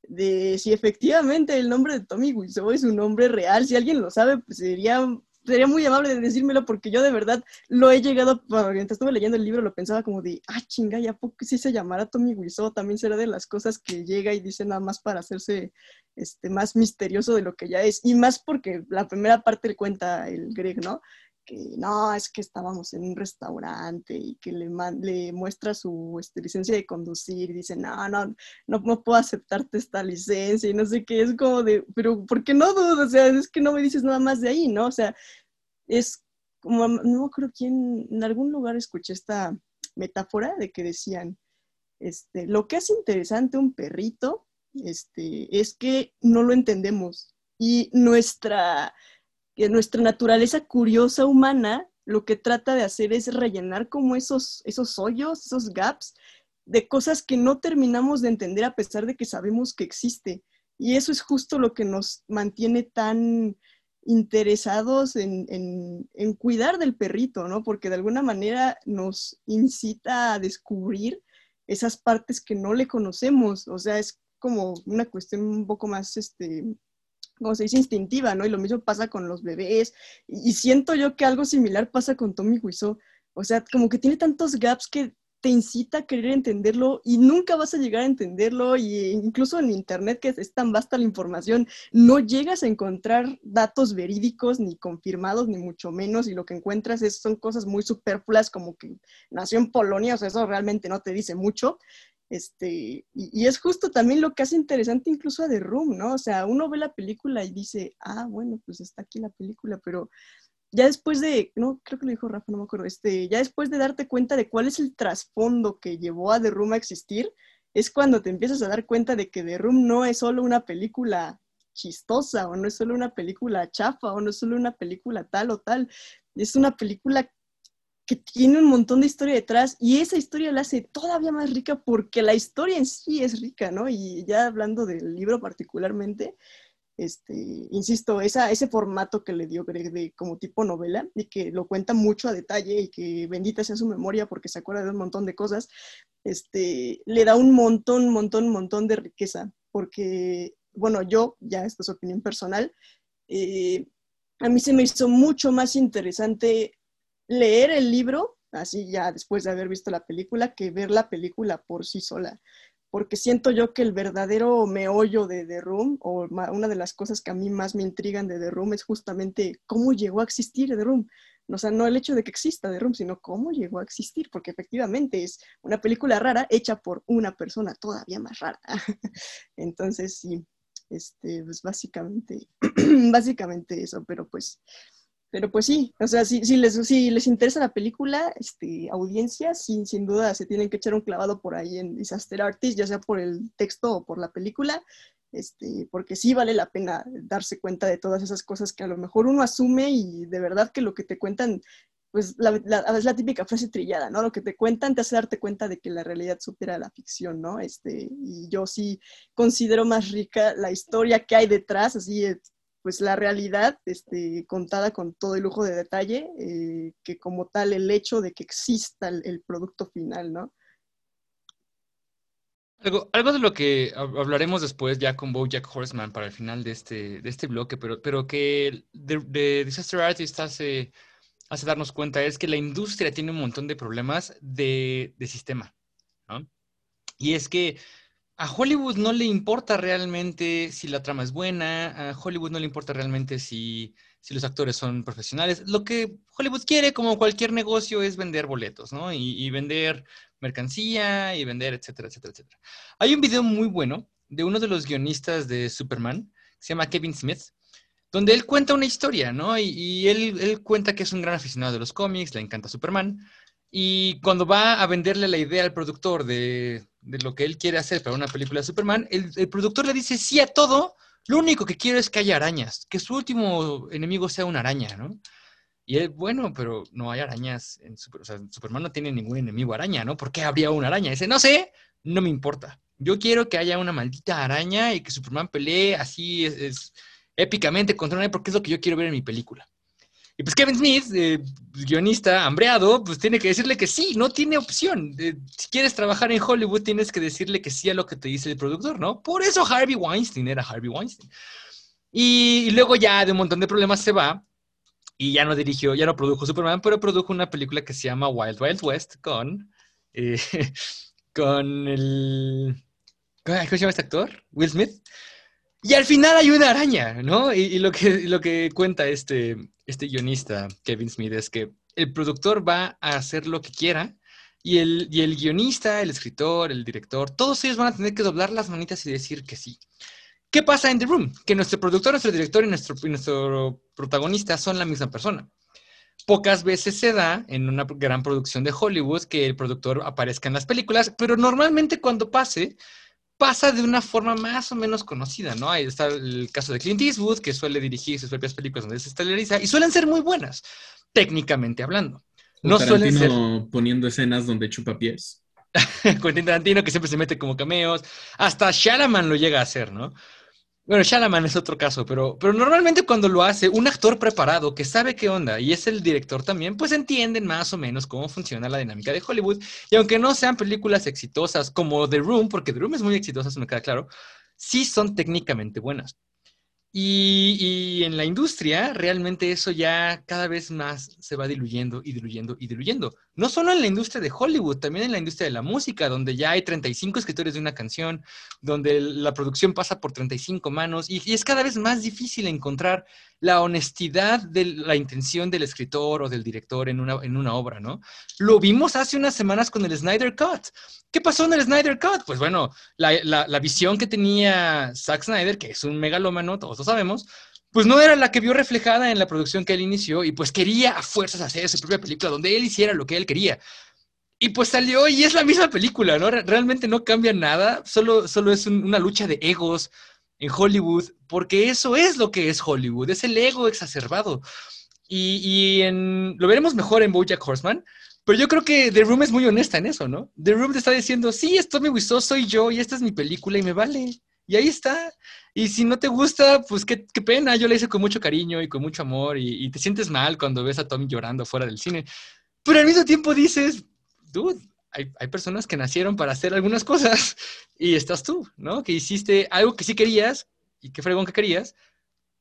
de si efectivamente el nombre de Tommy Wiseau es un nombre real. Si alguien lo sabe, pues sería sería muy amable de decírmelo porque yo de verdad lo he llegado, mientras estuve leyendo el libro lo pensaba como de, ah, chinga, ya poco si se llamara Tommy Wiseau, también será de las cosas que llega y dice nada más para hacerse este, más misterioso de lo que ya es. Y más porque la primera parte le cuenta el Greg, ¿no? Que no, es que estábamos en un restaurante y que le, muestra su este, licencia de conducir y dice, no, no, no, no, puedo aceptarte esta licencia y no sé qué, es como de, pero ¿por qué no dudo? O sea, es que no me dices nada más de ahí, ¿no? O sea, es como, no creo quién, en algún lugar escuché esta metáfora de que decían, este, lo que es interesante un perrito, este, es que no lo entendemos y nuestra nuestra naturaleza curiosa humana lo que trata de hacer es rellenar como esos, esos hoyos, esos gaps de cosas que no terminamos de entender a pesar de que sabemos que existe. Y eso es justo lo que nos mantiene tan interesados en, en, cuidar del perrito, ¿no? Porque de alguna manera nos incita a descubrir esas partes que no le conocemos. O sea, es como una cuestión un poco más, este, como se dice, instintiva, ¿no? Y lo mismo pasa con los bebés. Y, siento yo que algo similar pasa con Tommy Wiseau. O sea, como que tiene tantos gaps que te incita a querer entenderlo y nunca vas a llegar a entenderlo y incluso en internet que es tan vasta la información no llegas a encontrar datos verídicos ni confirmados ni mucho menos y lo que encuentras es, son cosas muy superfluas como que nació en Polonia, o sea, eso realmente no te dice mucho este, y, es justo también lo que hace interesante incluso a The Room, ¿no? O sea, uno ve la película y dice, ah, bueno, pues está aquí la película, pero ya después de, no, creo que lo dijo Rafa, no me acuerdo, este, ya después de darte cuenta de cuál es el trasfondo que llevó a The Room a existir, es cuando te empiezas a dar cuenta de que The Room no es solo una película chistosa, o no es solo una película chafa, o no es solo una película tal o tal, es una película que tiene un montón de historia detrás y esa historia la hace todavía más rica porque la historia en sí es rica, ¿no? Y ya hablando del libro particularmente, este, insisto, esa, ese formato que le dio Greg de como tipo novela y que lo cuenta mucho a detalle y que bendita sea su memoria porque se acuerda de un montón de cosas, este, le da un montón, montón, montón de riqueza porque, bueno, yo, ya esta es opinión personal, eh, a mí se me hizo mucho más interesante leer el libro, así ya después de haber visto la película, que ver la película por sí sola. Porque siento yo que el verdadero meollo de The Room, o una de las cosas que a mí más me intrigan de The Room, es justamente cómo llegó a existir The Room. O sea, no el hecho de que exista The Room, sino cómo llegó a existir, porque efectivamente es una película rara hecha por una persona todavía más rara. Entonces, sí, este, pues básicamente, básicamente eso, pero pues pero pues sí, o sea, si, si, les, si les interesa la película, este, audiencia, sin, sin duda se tienen que echar un clavado por ahí en Disaster Artist, ya sea por el texto o por la película, este, porque sí vale la pena darse cuenta de todas esas cosas que a lo mejor uno asume y de verdad que lo que te cuentan, pues la, es la típica frase trillada, ¿no? Lo que te cuentan te hace darte cuenta de que la realidad supera la ficción, ¿no? Este, y yo sí considero más rica la historia que hay detrás, así pues la realidad este, contada con todo el lujo de detalle, eh, que como tal el hecho de que exista el, producto final, ¿no? Algo, algo, de lo que hablaremos después ya con Bojack Horseman para el final de este, de este bloque, pero, pero que de, Disaster Artist hace, hace darnos cuenta es que la industria tiene un montón de problemas de, de sistema, ¿no? Y es que a Hollywood no le importa realmente si la trama es buena, a Hollywood no le importa realmente si, si los actores son profesionales. Lo que Hollywood quiere, como cualquier negocio, es vender boletos, ¿no? Y, vender mercancía y vender, etcétera, etcétera, etcétera. Hay un video muy bueno de uno de los guionistas de Superman, se llama Kevin Smith, donde él cuenta una historia, ¿no? Y, y él, él, cuenta que es un gran aficionado de los cómics, le encanta Superman, y cuando va a venderle la idea al productor de, de lo que él quiere hacer para una película de Superman, el, el, productor le dice sí a todo, lo único que quiero es que haya arañas, que su último enemigo sea una araña, ¿no? Y él, bueno, pero no hay arañas, en Super, o sea, Superman no tiene ningún enemigo araña, ¿no? ¿Por qué habría una araña? dice, no sé, no me importa. Yo quiero que haya una maldita araña y que Superman pelee así es, es épicamente contra una porque es lo que yo quiero ver en mi película. Y pues Kevin Smith, eh, guionista, hambreado, pues tiene que decirle que sí, no tiene opción. Eh, si quieres trabajar en Hollywood, tienes que decirle que sí a lo que te dice el productor, ¿no? Por eso Harvey Weinstein era Harvey Weinstein. Y, luego ya de un montón de problemas se va y ya no dirigió, ya no produjo Superman, pero produjo una película que se llama Wild Wild West con, eh, con el... ¿Cómo se llama este actor? Will Smith. Y al final hay una araña, ¿no? Y, y lo, que, lo que cuenta este, este guionista, Kevin Smith, es que el productor va a hacer lo que quiera y el, y el guionista, el escritor, el director, todos ellos van a tener que doblar las manitas y decir que sí. ¿Qué pasa en The Room? Que nuestro productor, nuestro director y nuestro, y nuestro protagonista son la misma persona. Pocas veces se da en una gran producción de Hollywood que el productor aparezca en las películas, pero normalmente cuando pase, pasa de una forma más o menos conocida, ¿no? Ahí está el caso de Clint Eastwood, que suele dirigir sus propias películas donde se estelariza, y suelen ser muy buenas, técnicamente hablando. No suelen ser... poniendo escenas donde chupa pies. Quentin Tarantino, que siempre se mete como cameos. Hasta Shalaman lo llega a hacer, ¿no? Bueno, Shalaman es otro caso, pero, pero normalmente cuando lo hace un actor preparado que sabe qué onda y es el director también, pues entienden más o menos cómo funciona la dinámica de Hollywood. Y aunque no sean películas exitosas como The Room, porque The Room es muy exitosa, eso me queda claro, sí son técnicamente buenas. Y, y, en la industria, realmente eso ya cada vez más se va diluyendo y diluyendo y diluyendo. No solo en la industria de Hollywood, también en la industria de la música, donde ya hay 35 escritores de una canción, donde la producción pasa por 35 manos y, es cada vez más difícil encontrar la honestidad de la intención del escritor o del director en una, en una obra, ¿no? Lo vimos hace unas semanas con el Snyder Cut. ¿Qué pasó en el Snyder Cut? Pues bueno, la, la, la visión que tenía Zack Snyder, que es un megalómano, todos lo sabemos, pues no era la que vio reflejada en la producción que él inició y pues quería a fuerzas hacer su propia película donde él hiciera lo que él quería. Y pues salió y es la misma película, ¿no? Realmente no cambia nada, solo, solo es un, una lucha de egos en Hollywood, porque eso es lo que es Hollywood, es el ego exacerbado. Y, y lo veremos mejor en Bojack Horseman, pero yo creo que The Room es muy honesta en eso, ¿no? The Room te está diciendo, sí, esto me gustó, soy yo y esta es mi película y me vale. Y ahí está. Y si no te gusta, pues qué, qué pena. Yo la hice con mucho cariño y con mucho amor y, y, te sientes mal cuando ves a Tommy llorando fuera del cine. Pero al mismo tiempo dices, dude, hay, hay, personas que nacieron para hacer algunas cosas y estás tú, ¿no? Que hiciste algo que sí querías y qué fregón que querías,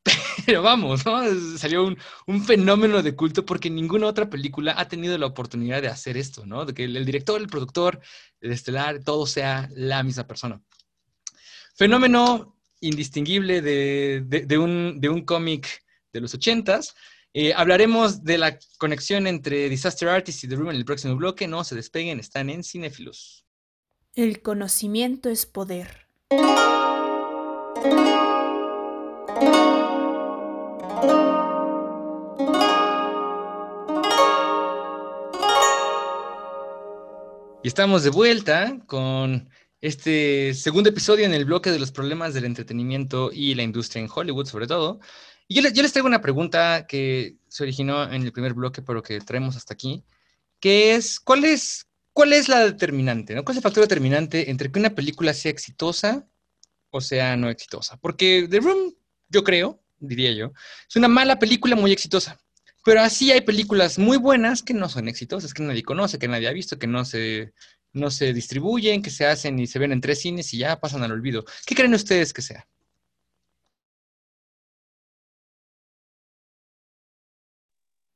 pero vamos, ¿no? Salió un, un, fenómeno de culto porque ninguna otra película ha tenido la oportunidad de hacer esto, ¿no? De que el, el director, el productor, el estelar, todo sea la misma persona. Fenómeno indistinguible de, de, de un, de un cómic de los ochentas. Eh, hablaremos de la conexión entre Disaster Artist y The Room en el próximo bloque. No se despeguen, están en Cinefilos. El conocimiento es poder. Y estamos de vuelta con este segundo episodio en el bloque de los problemas del entretenimiento y la industria en Hollywood, sobre todo. Y yo les, yo traigo una pregunta que se originó en el primer bloque, pero que traemos hasta aquí, que es, ¿cuál es, cuál es la determinante? ¿no? ¿Cuál es el factor determinante entre que una película sea exitosa o sea no exitosa? Porque The Room, yo creo, diría yo, es una mala película muy exitosa. Pero así hay películas muy buenas que no son exitosas, que nadie conoce, que nadie ha visto, que no se, no se distribuyen, que se hacen y se ven en tres cines y ya pasan al olvido. ¿Qué creen ustedes que sea?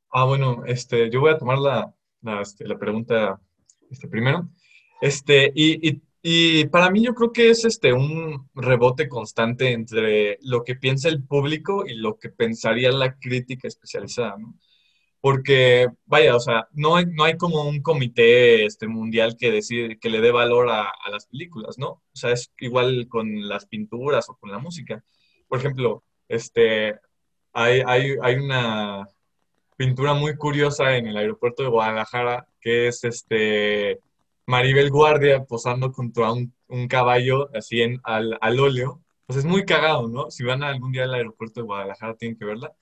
Ah, bueno, este, yo voy a tomar la, la, este, pregunta este, primero. Este, y, y, Y para mí yo creo que es este un rebote constante entre lo que piensa el público y lo que pensaría la crítica especializada, ¿no? Porque, vaya, o sea, no hay, no hay como un comité este, mundial que decide, que le dé valor a, las películas, ¿no? O sea, es igual con las pinturas o con la música. Por ejemplo, este, hay, hay, hay una pintura muy curiosa en el aeropuerto de Guadalajara que es este Maribel Guardia posando contra un, un caballo así en, al, al óleo. Pues es muy cagado, ¿no? Si van algún día al aeropuerto de Guadalajara tienen que verla.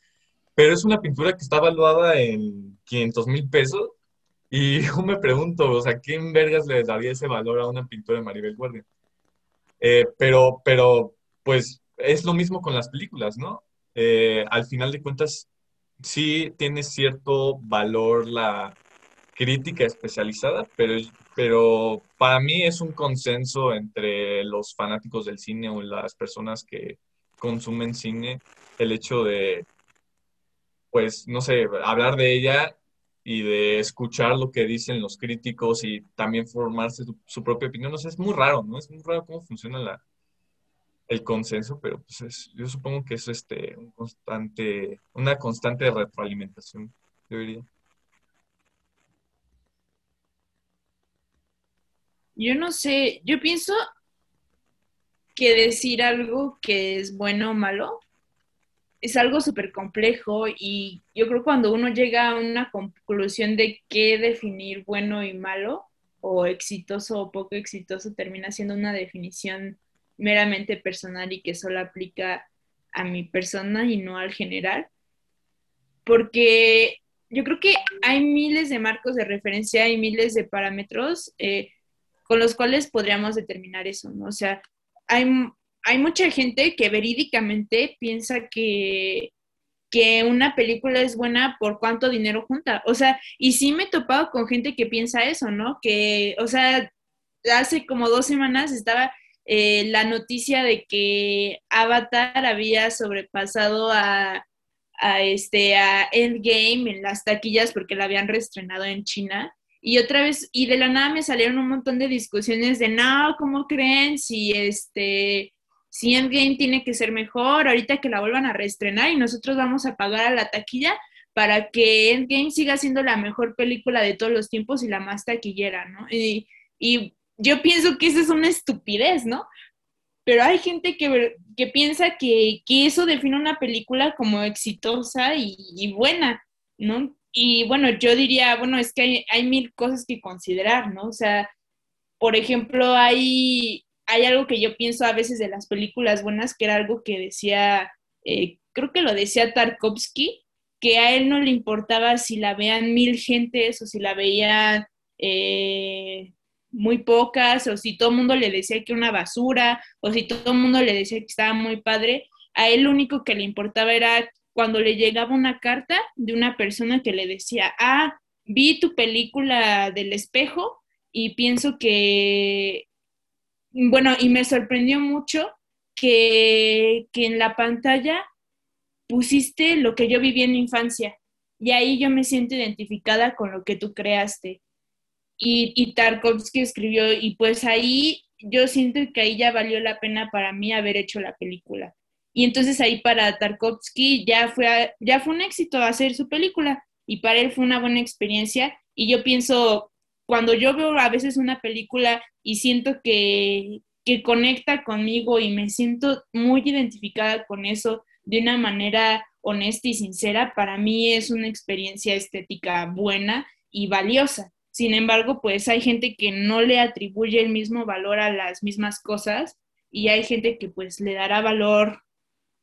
Pero es una pintura que está valuada en 500 mil pesos. Y yo me pregunto, o sea, ¿quién vergas le daría ese valor a una pintura de Maribel Guardia? Eh, pero, pero, pues es lo mismo con las películas, ¿no? Eh, al final de cuentas, sí tiene cierto valor la crítica especializada, pero, pero para mí es un consenso entre los fanáticos del cine o las personas que consumen cine el hecho de, pues, no sé, hablar de ella y de escuchar lo que dicen los críticos y también formarse su, propia opinión. No sé, es muy raro, ¿no? Es muy raro cómo funciona la, el consenso, pero pues es, yo supongo que es este, un constante, una constante retroalimentación, yo diría. Yo no sé, yo pienso que decir algo que es bueno o malo es algo súper complejo y yo creo cuando uno llega a una conclusión de qué definir bueno y malo o exitoso o poco exitoso termina siendo una definición meramente personal y que solo aplica a mi persona y no al general. Porque yo creo que hay miles de marcos de referencia y miles de parámetros eh, con los cuales podríamos determinar eso, ¿no? O sea, hay, hay mucha gente que verídicamente piensa que, que una película es buena por cuánto dinero junta. O sea, y sí me he topado con gente que piensa eso, ¿no? Que, o sea, hace como dos semanas estaba eh, la noticia de que Avatar había sobrepasado a, este, a Endgame en las taquillas porque la habían reestrenado en China. Y otra vez, y de la nada me salieron un montón de discusiones de, no, ¿cómo creen? Si este, si Endgame tiene que ser mejor, ahorita que la vuelvan a reestrenar y nosotros vamos a pagar a la taquilla para que Endgame siga siendo la mejor película de todos los tiempos y la más taquillera, ¿no? Y, yo pienso que eso es una estupidez, ¿no? Pero hay gente que, que piensa que, que, eso define una película como exitosa y, y, buena, ¿no? Y bueno, yo diría, bueno, es que hay, hay, mil cosas que considerar, ¿no? O sea, por ejemplo, hay, hay algo que yo pienso a veces de las películas buenas, que era algo que decía, eh, creo que lo decía Tarkovsky, que a él no le importaba si la vean mil gentes o si la veían... Eh, muy pocas, o si todo el mundo le decía que una basura, o si todo el mundo le decía que estaba muy padre, a él lo único que le importaba era cuando le llegaba una carta de una persona que le decía, ah, vi tu película del espejo y pienso que, bueno, y me sorprendió mucho que, que en la pantalla pusiste lo que yo viví en mi infancia. Y ahí yo me siento identificada con lo que tú creaste y, y Tarkovsky escribió, y pues ahí yo siento que ahí ya valió la pena para mí haber hecho la película. Y entonces ahí para Tarkovsky ya fue, ya fue un éxito hacer su película y para él fue una buena experiencia. Y yo pienso, cuando yo veo a veces una película y siento que, que conecta conmigo y me siento muy identificada con eso de una manera honesta y sincera, para mí es una experiencia estética buena y valiosa. Sin embargo, pues hay gente que no le atribuye el mismo valor a las mismas cosas y hay gente que pues le dará valor,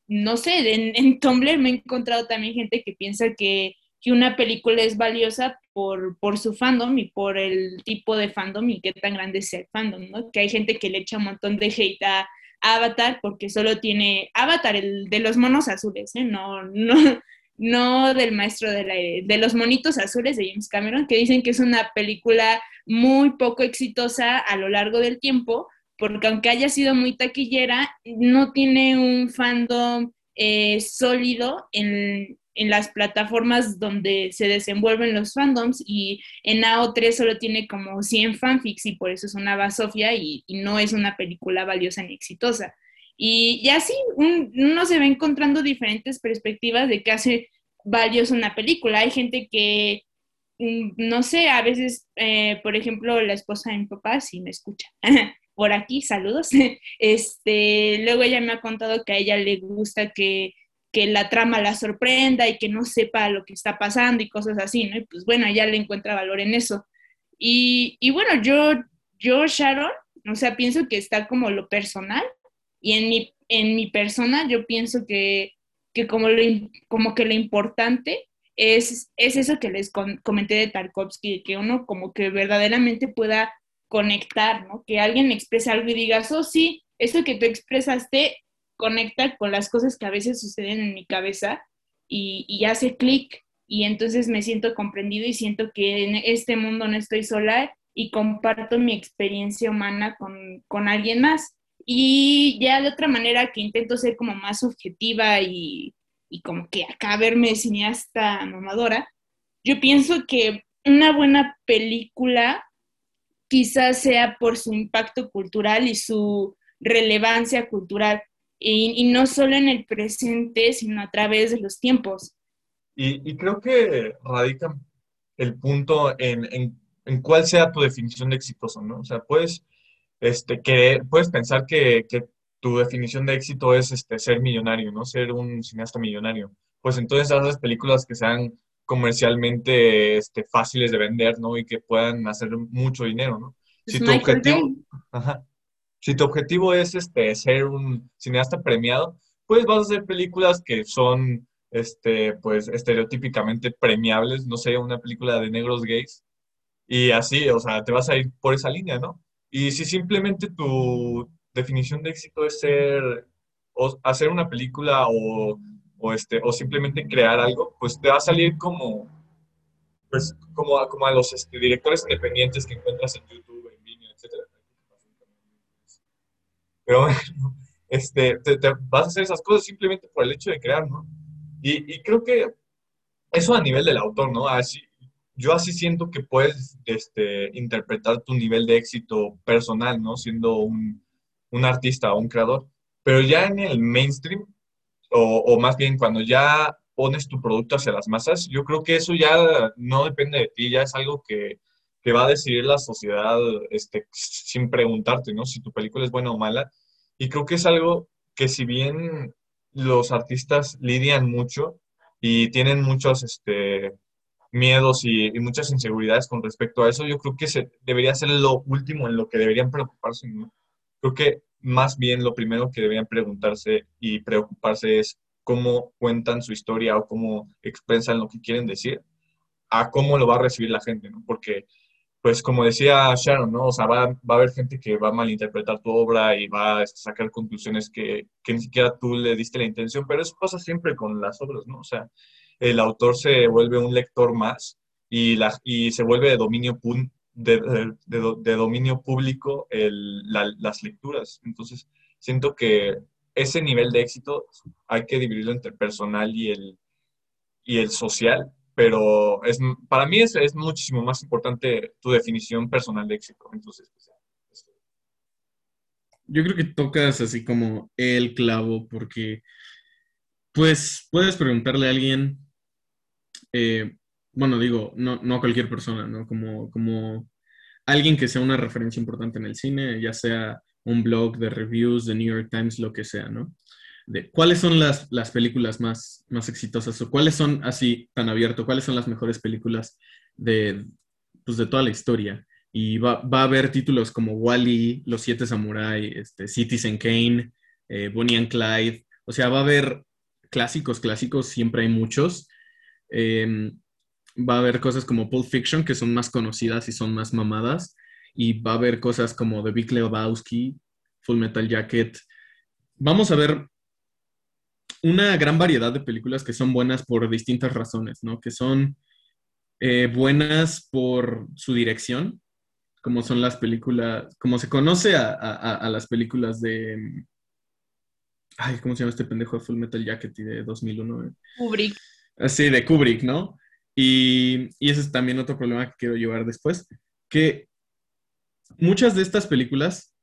no sé, en, en Tumblr me he encontrado también gente que piensa que, que una película es valiosa por, por, su fandom y por el tipo de fandom y qué tan grande es el fandom, ¿no? Que hay gente que le echa un montón de hate a Avatar porque solo tiene Avatar, el de los monos azules, ¿eh? No, no, no del maestro del de los monitos azules de James Cameron, que dicen que es una película muy poco exitosa a lo largo del tiempo, porque aunque haya sido muy taquillera, no tiene un fandom eh, sólido en, en las plataformas donde se desenvuelven los fandoms y en AO3 solo tiene como 100 fanfics y por eso es una basofia y, no es una película valiosa ni exitosa. Y, y así un- uno se va encontrando diferentes perspectivas de qué hace valiosa una película. Hay gente que, mm, no sé, a veces, eh, por ejemplo, la esposa de mi papá, si me escucha, por aquí, saludos. Este, luego ella me ha contado que a ella le gusta que, que la trama la sorprenda y que no sepa lo que está pasando y cosas así, ¿no? Y pues bueno, ella le encuentra valor en eso. Y, bueno, yo, yo, Sharon, o sea, pienso que está como lo personal y en mi, en mi persona yo pienso que, que como, lo, como que lo importante es, es eso que les comenté de Tarkovsky, que uno como que verdaderamente pueda conectar, ¿no? Que alguien exprese algo y digas, oh sí, eso que tú expresaste conecta con las cosas que a veces suceden en mi cabeza y, y hace clic y entonces me siento comprendido y siento que en este mundo no estoy sola y comparto mi experiencia humana con, con alguien más. Y ya de otra manera que intento ser como más objetiva y, y como que acá verme cineasta mamadora, yo pienso que una buena película quizás sea por su impacto cultural y su relevancia cultural, y, y no solo en el presente, sino a través de los tiempos. Y, y creo que radica el punto en, en, en cuál sea tu definición de exitoso, ¿no? O sea, puedes, este, que, puedes pensar que, que tu definición de éxito es este, ser millonario, ¿no? Ser un cineasta millonario. Pues entonces haces películas que sean comercialmente este, fáciles de vender, ¿no? Y que puedan hacer mucho dinero, ¿no? Pues Si tu Michael objetivo. Ajá. Si tu objetivo es este, ser un cineasta premiado, pues vas a hacer películas que son este, pues, estereotípicamente premiables, no sé, una película de negros gays, y así, o sea, te vas a ir por esa línea, ¿no? Y si simplemente tu definición de éxito es ser, o hacer una película o, este, o simplemente crear algo, pues te va a salir como, pues, como a los este, directores independientes que encuentras en YouTube, en Vimeo, etcétera. Pero bueno, este, te, vas a hacer esas cosas simplemente por el hecho de crear, ¿no? Y, y creo que eso a nivel del autor, ¿no? Así, yo así siento que puedes este, interpretar tu nivel de éxito personal, ¿no? Siendo un, un artista o un creador. Pero ya en el mainstream, o, o más bien cuando ya pones tu producto hacia las masas, yo creo que eso ya no depende de ti, ya es algo que, que va a decidir la sociedad este, sin preguntarte, ¿no? Si tu película es buena o mala. Y creo que es algo que si bien los artistas lidian mucho y tienen muchos este, miedos y, y muchas inseguridades con respecto a eso, yo creo que se, debería ser lo último en lo que deberían preocuparse, ¿no? Creo que más bien lo primero que deberían preguntarse y preocuparse es cómo cuentan su historia o cómo expresan lo que quieren decir, a cómo lo va a recibir la gente, ¿no? Porque, pues como decía Sharon, ¿no? O sea, va, va a haber gente que va a malinterpretar tu obra y va a sacar conclusiones que, que ni siquiera tú le diste la intención, pero eso pasa siempre con las obras, ¿no? O sea, el autor se vuelve un lector más y, la, y se vuelve de dominio, pun- de, de- dominio público el- la- las lecturas. Entonces, siento que ese nivel de éxito hay que dividirlo entre personal y el, y el social, pero es, para mí es, es muchísimo más importante tu definición personal de éxito. Entonces, pues, Yo creo que tocas así como el clavo, porque pues puedes preguntarle a alguien, eh, bueno, digo, no, no a cualquier persona, ¿no? Como, como alguien que sea una referencia importante en el cine, ya sea un blog de reviews, de New York Times, lo que sea, ¿no? De cuáles son las, las películas más, más exitosas o cuáles son, así tan abierto, cuáles son las mejores películas de, pues, de toda la historia. Y va, va a haber títulos como Wally, Los Siete Samurai, este, Citizen Kane, eh, Bonnie and Clyde. O sea, va a haber clásicos, clásicos, siempre hay muchos. Eh, va a haber cosas como Pulp Fiction, que son más conocidas y son más mamadas. Y va a haber cosas como The Big Lebowski, Full Metal Jacket. Vamos a ver una gran variedad de películas que son buenas por distintas razones, ¿no? Que son eh, buenas por su dirección, como son las películas, como se conoce a, a- a las películas de... Ay, ¿cómo se llama este pendejo de Full Metal Jacket y de 2001? eh? Kubrick. Así, de Kubrick, ¿no? Y, y ese es también otro problema que quiero llevar después, que muchas de estas películas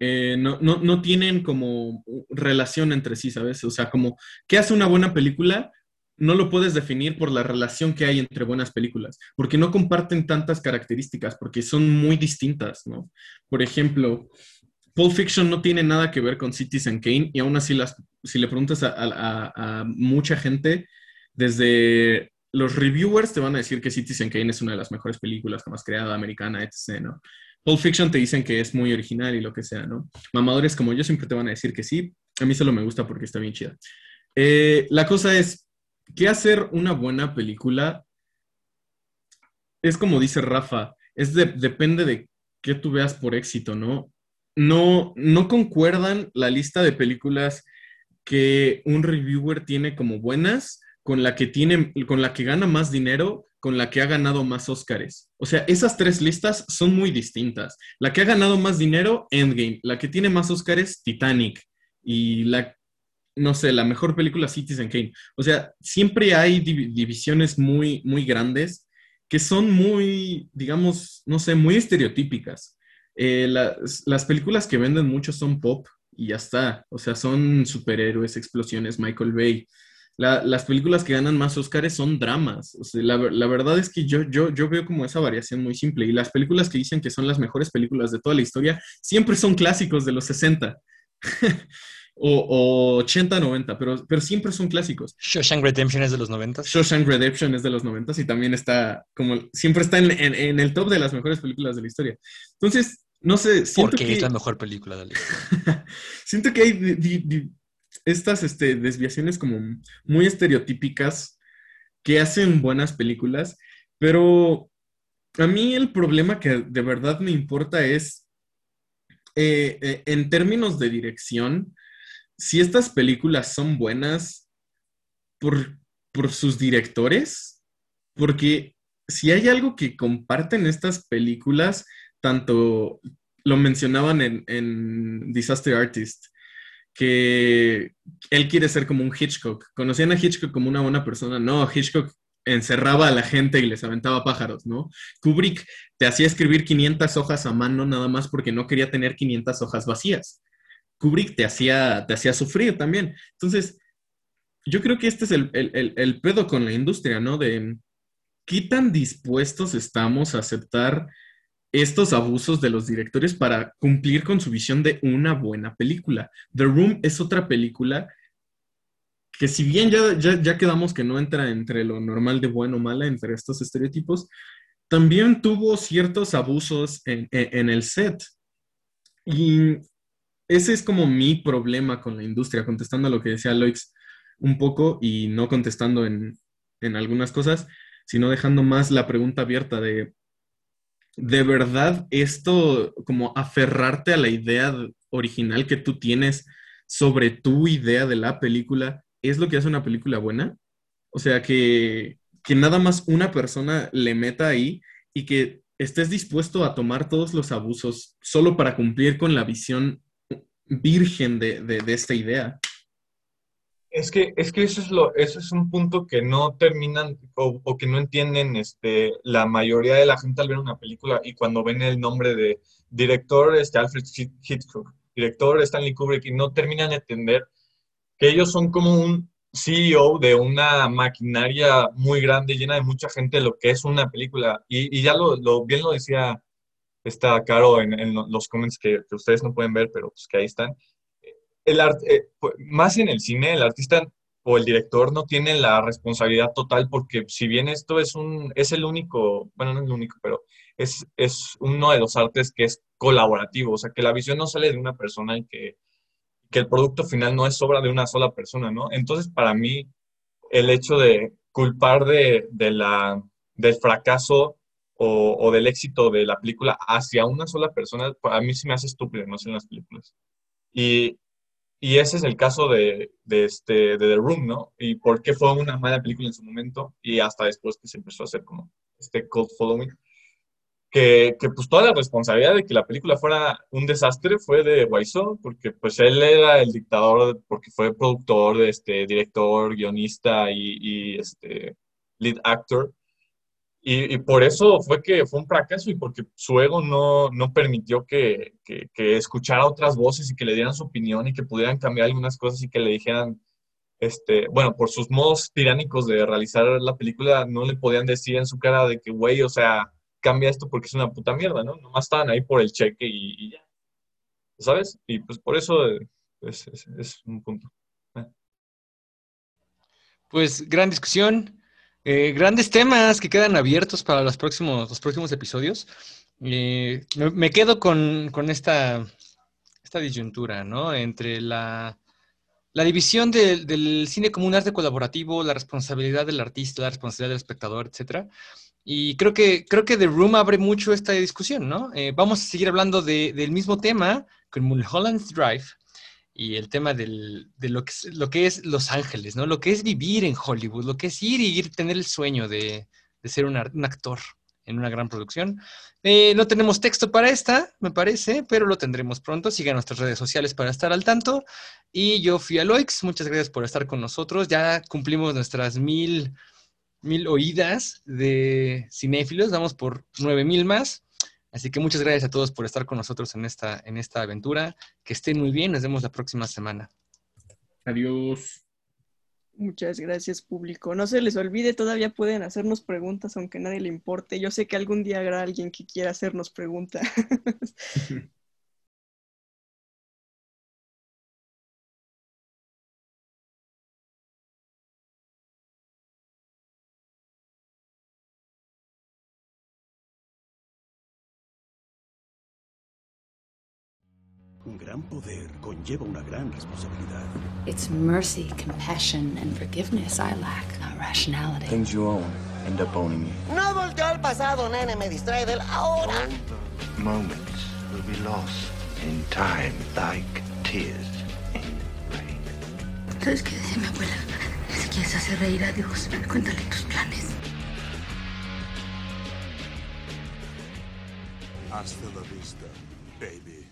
eh, no, no, no tienen como relación entre sí, ¿sabes? O sea, como, ¿qué hace una buena película? no lo puedes definir por la relación que hay entre buenas películas, porque no comparten tantas características, porque son muy distintas, ¿no? Por ejemplo, Pulp Fiction no tiene nada que ver con Citizen Kane y aún así las, si le preguntas a, mucha gente, desde los reviewers te van a decir que Citizen Kane es una de las mejores películas jamás creada, americana, etc., ¿no? Pulp Fiction te dicen que es muy original y lo que sea, ¿no? Mamadores como yo siempre te van a decir que sí. A mí solo me gusta porque está bien chida. Eh, la cosa es, ¿qué hacer una buena película? Es como dice Rafa, es depende de qué tú veas por éxito, ¿no? No, no concuerdan la lista de películas que un reviewer tiene como buenas con la que tiene, con la que gana más dinero con la que ha ganado más Oscars. O sea, esas tres listas son muy distintas. La que ha ganado más dinero, Endgame. La que tiene más Oscars, Titanic. Y la, no sé, la mejor película, Citizen Kane. O sea, siempre hay divisiones muy, muy grandes que son muy, digamos, no sé, muy estereotípicas. Eh, las, las películas que venden mucho son pop y ya está. O sea, son superhéroes, explosiones, Michael Bay las películas que ganan más Oscars son dramas. la, verdad es que yo, yo, yo veo como esa variación muy simple. Y las películas que dicen que son las mejores películas de toda la historia siempre son clásicos de los 60. o, 80, 90, pero, pero siempre son clásicos. Shawshank Redemption es de los 90. Shawshank Redemption es de los 90 y también está como, siempre está en, en, el top de las mejores películas de la historia. Entonces, no sé. Porque es la mejor película de la historia. siento que hay estas este, desviaciones como muy estereotípicas que hacen buenas películas, pero a mí el problema que de verdad me importa es, eh, eh, en términos de dirección, si estas películas son buenas por, por sus directores, porque si hay algo que comparten estas películas, tanto lo mencionaban en, en Disaster Artist, que él quiere ser como un Hitchcock. Conocían a Hitchcock como una buena persona. No, Hitchcock encerraba a la gente y les aventaba pájaros, ¿no? Kubrick te hacía escribir 500 hojas a mano nada más porque no quería tener 500 hojas vacías. Kubrick te hacía, te hacía sufrir también. Entonces, yo creo que este es el, el pedo con la industria, ¿no? De qué tan dispuestos estamos a aceptar estos abusos de los directores para cumplir con su visión de una buena película. The Room es otra película que si bien ya, ya, quedamos que no entra entre lo normal de bueno o mala, entre estos estereotipos, también tuvo ciertos abusos en, el set. Y ese es como mi problema con la industria, contestando a lo que decía Loix un poco y no contestando en, en algunas cosas, sino dejando más la pregunta abierta de de verdad esto, como aferrarte a la idea original que tú tienes sobre tu idea de la película, es lo que hace una película buena? O sea, que, que nada más una persona le meta ahí y que estés dispuesto a tomar todos los abusos solo para cumplir con la visión virgen de, de esta idea. Es que, es que eso es lo, eso es un punto que no terminan o, que no entienden este, la mayoría de la gente al ver una película y cuando ven el nombre de director este, Alfred Hitchcock, director Stanley Kubrick y no terminan de entender que ellos son como un CEO de una maquinaria muy grande, llena de mucha gente, lo que es una película. Y, ya lo, bien lo decía está Caro en, en los comments que, que, ustedes no pueden ver, pero pues que ahí están el eh, más en el cine, el artista o el director no tiene la responsabilidad total porque si bien esto es un es el único, bueno, no es el único, pero es, es uno de los artes que es colaborativo, o sea, que la visión no sale de una persona y que, que el producto final no es obra de una sola persona, ¿no? Entonces, para mí, el hecho de culpar de, de la, del fracaso o, o, del éxito de la película hacia una sola persona, a mí sí me hace estúpido, no sé, en las películas. Y, y ese es el caso de, de, este, de The Room, ¿no? Y por qué fue una mala película en su momento y hasta después que se empezó a hacer como este cult following. que, que, pues toda la responsabilidad de que la película fuera un desastre fue de Wiseau, porque pues él era el dictador, porque fue productor, este, director, guionista y, y este, lead actor. Y, por eso fue que fue un fracaso y porque su ego no, no permitió que, que, que, escuchara otras voces y que le dieran su opinión y que pudieran cambiar algunas cosas y que le dijeran, este, bueno, por sus modos tiránicos de realizar la película, no le podían decir en su cara de que, güey, o sea, cambia esto porque es una puta mierda, ¿no? Nomás estaban ahí por el cheque y, ya. ¿Sabes? Y pues por eso es, es, un punto. Eh. Pues gran discusión, eh, grandes temas que quedan abiertos para los próximos, los próximos episodios. Eh, me, me, quedo con, con esta, esta disyuntura, ¿no? Entre la, la división de, del cine como un arte colaborativo, la responsabilidad del artista, la responsabilidad del espectador, etcétera. Y creo que, creo que The Room abre mucho esta discusión, ¿no? Eh, vamos a seguir hablando de, del mismo tema con Mulholland Drive y el tema del, de lo que, es, lo que es Los Ángeles, ¿no? Lo que es vivir en Hollywood, lo que es ir y ir, tener el sueño de, de ser un, actor en una gran producción. Eh, no tenemos texto para esta, me parece, pero lo tendremos pronto. Sigan nuestras redes sociales para estar al tanto. Y yo fui a Loix, muchas gracias por estar con nosotros. Ya cumplimos nuestras mil mil oídas de cinéfilos, vamos por nueve mil más. Así que muchas gracias a todos por estar con nosotros en esta, en esta aventura. Que estén muy bien, nos vemos la próxima semana. Adiós. Muchas gracias, público. No se les olvide, todavía pueden hacernos preguntas, aunque a nadie le importe. Yo sé que algún día habrá alguien que quiera hacernos preguntas. Un gran poder conlleva una gran responsabilidad. It's mercy, compassion, and forgiveness I lack, not rationality. Things you own end up owning you. No volteo al pasado, nene, me distrae del ahora. All moments will be lost in time like tears in rain. ¿Sabes qué decía mi abuela? Si quieres hacer reír a Dios, cuéntale tus planes. Hasta la vista, baby.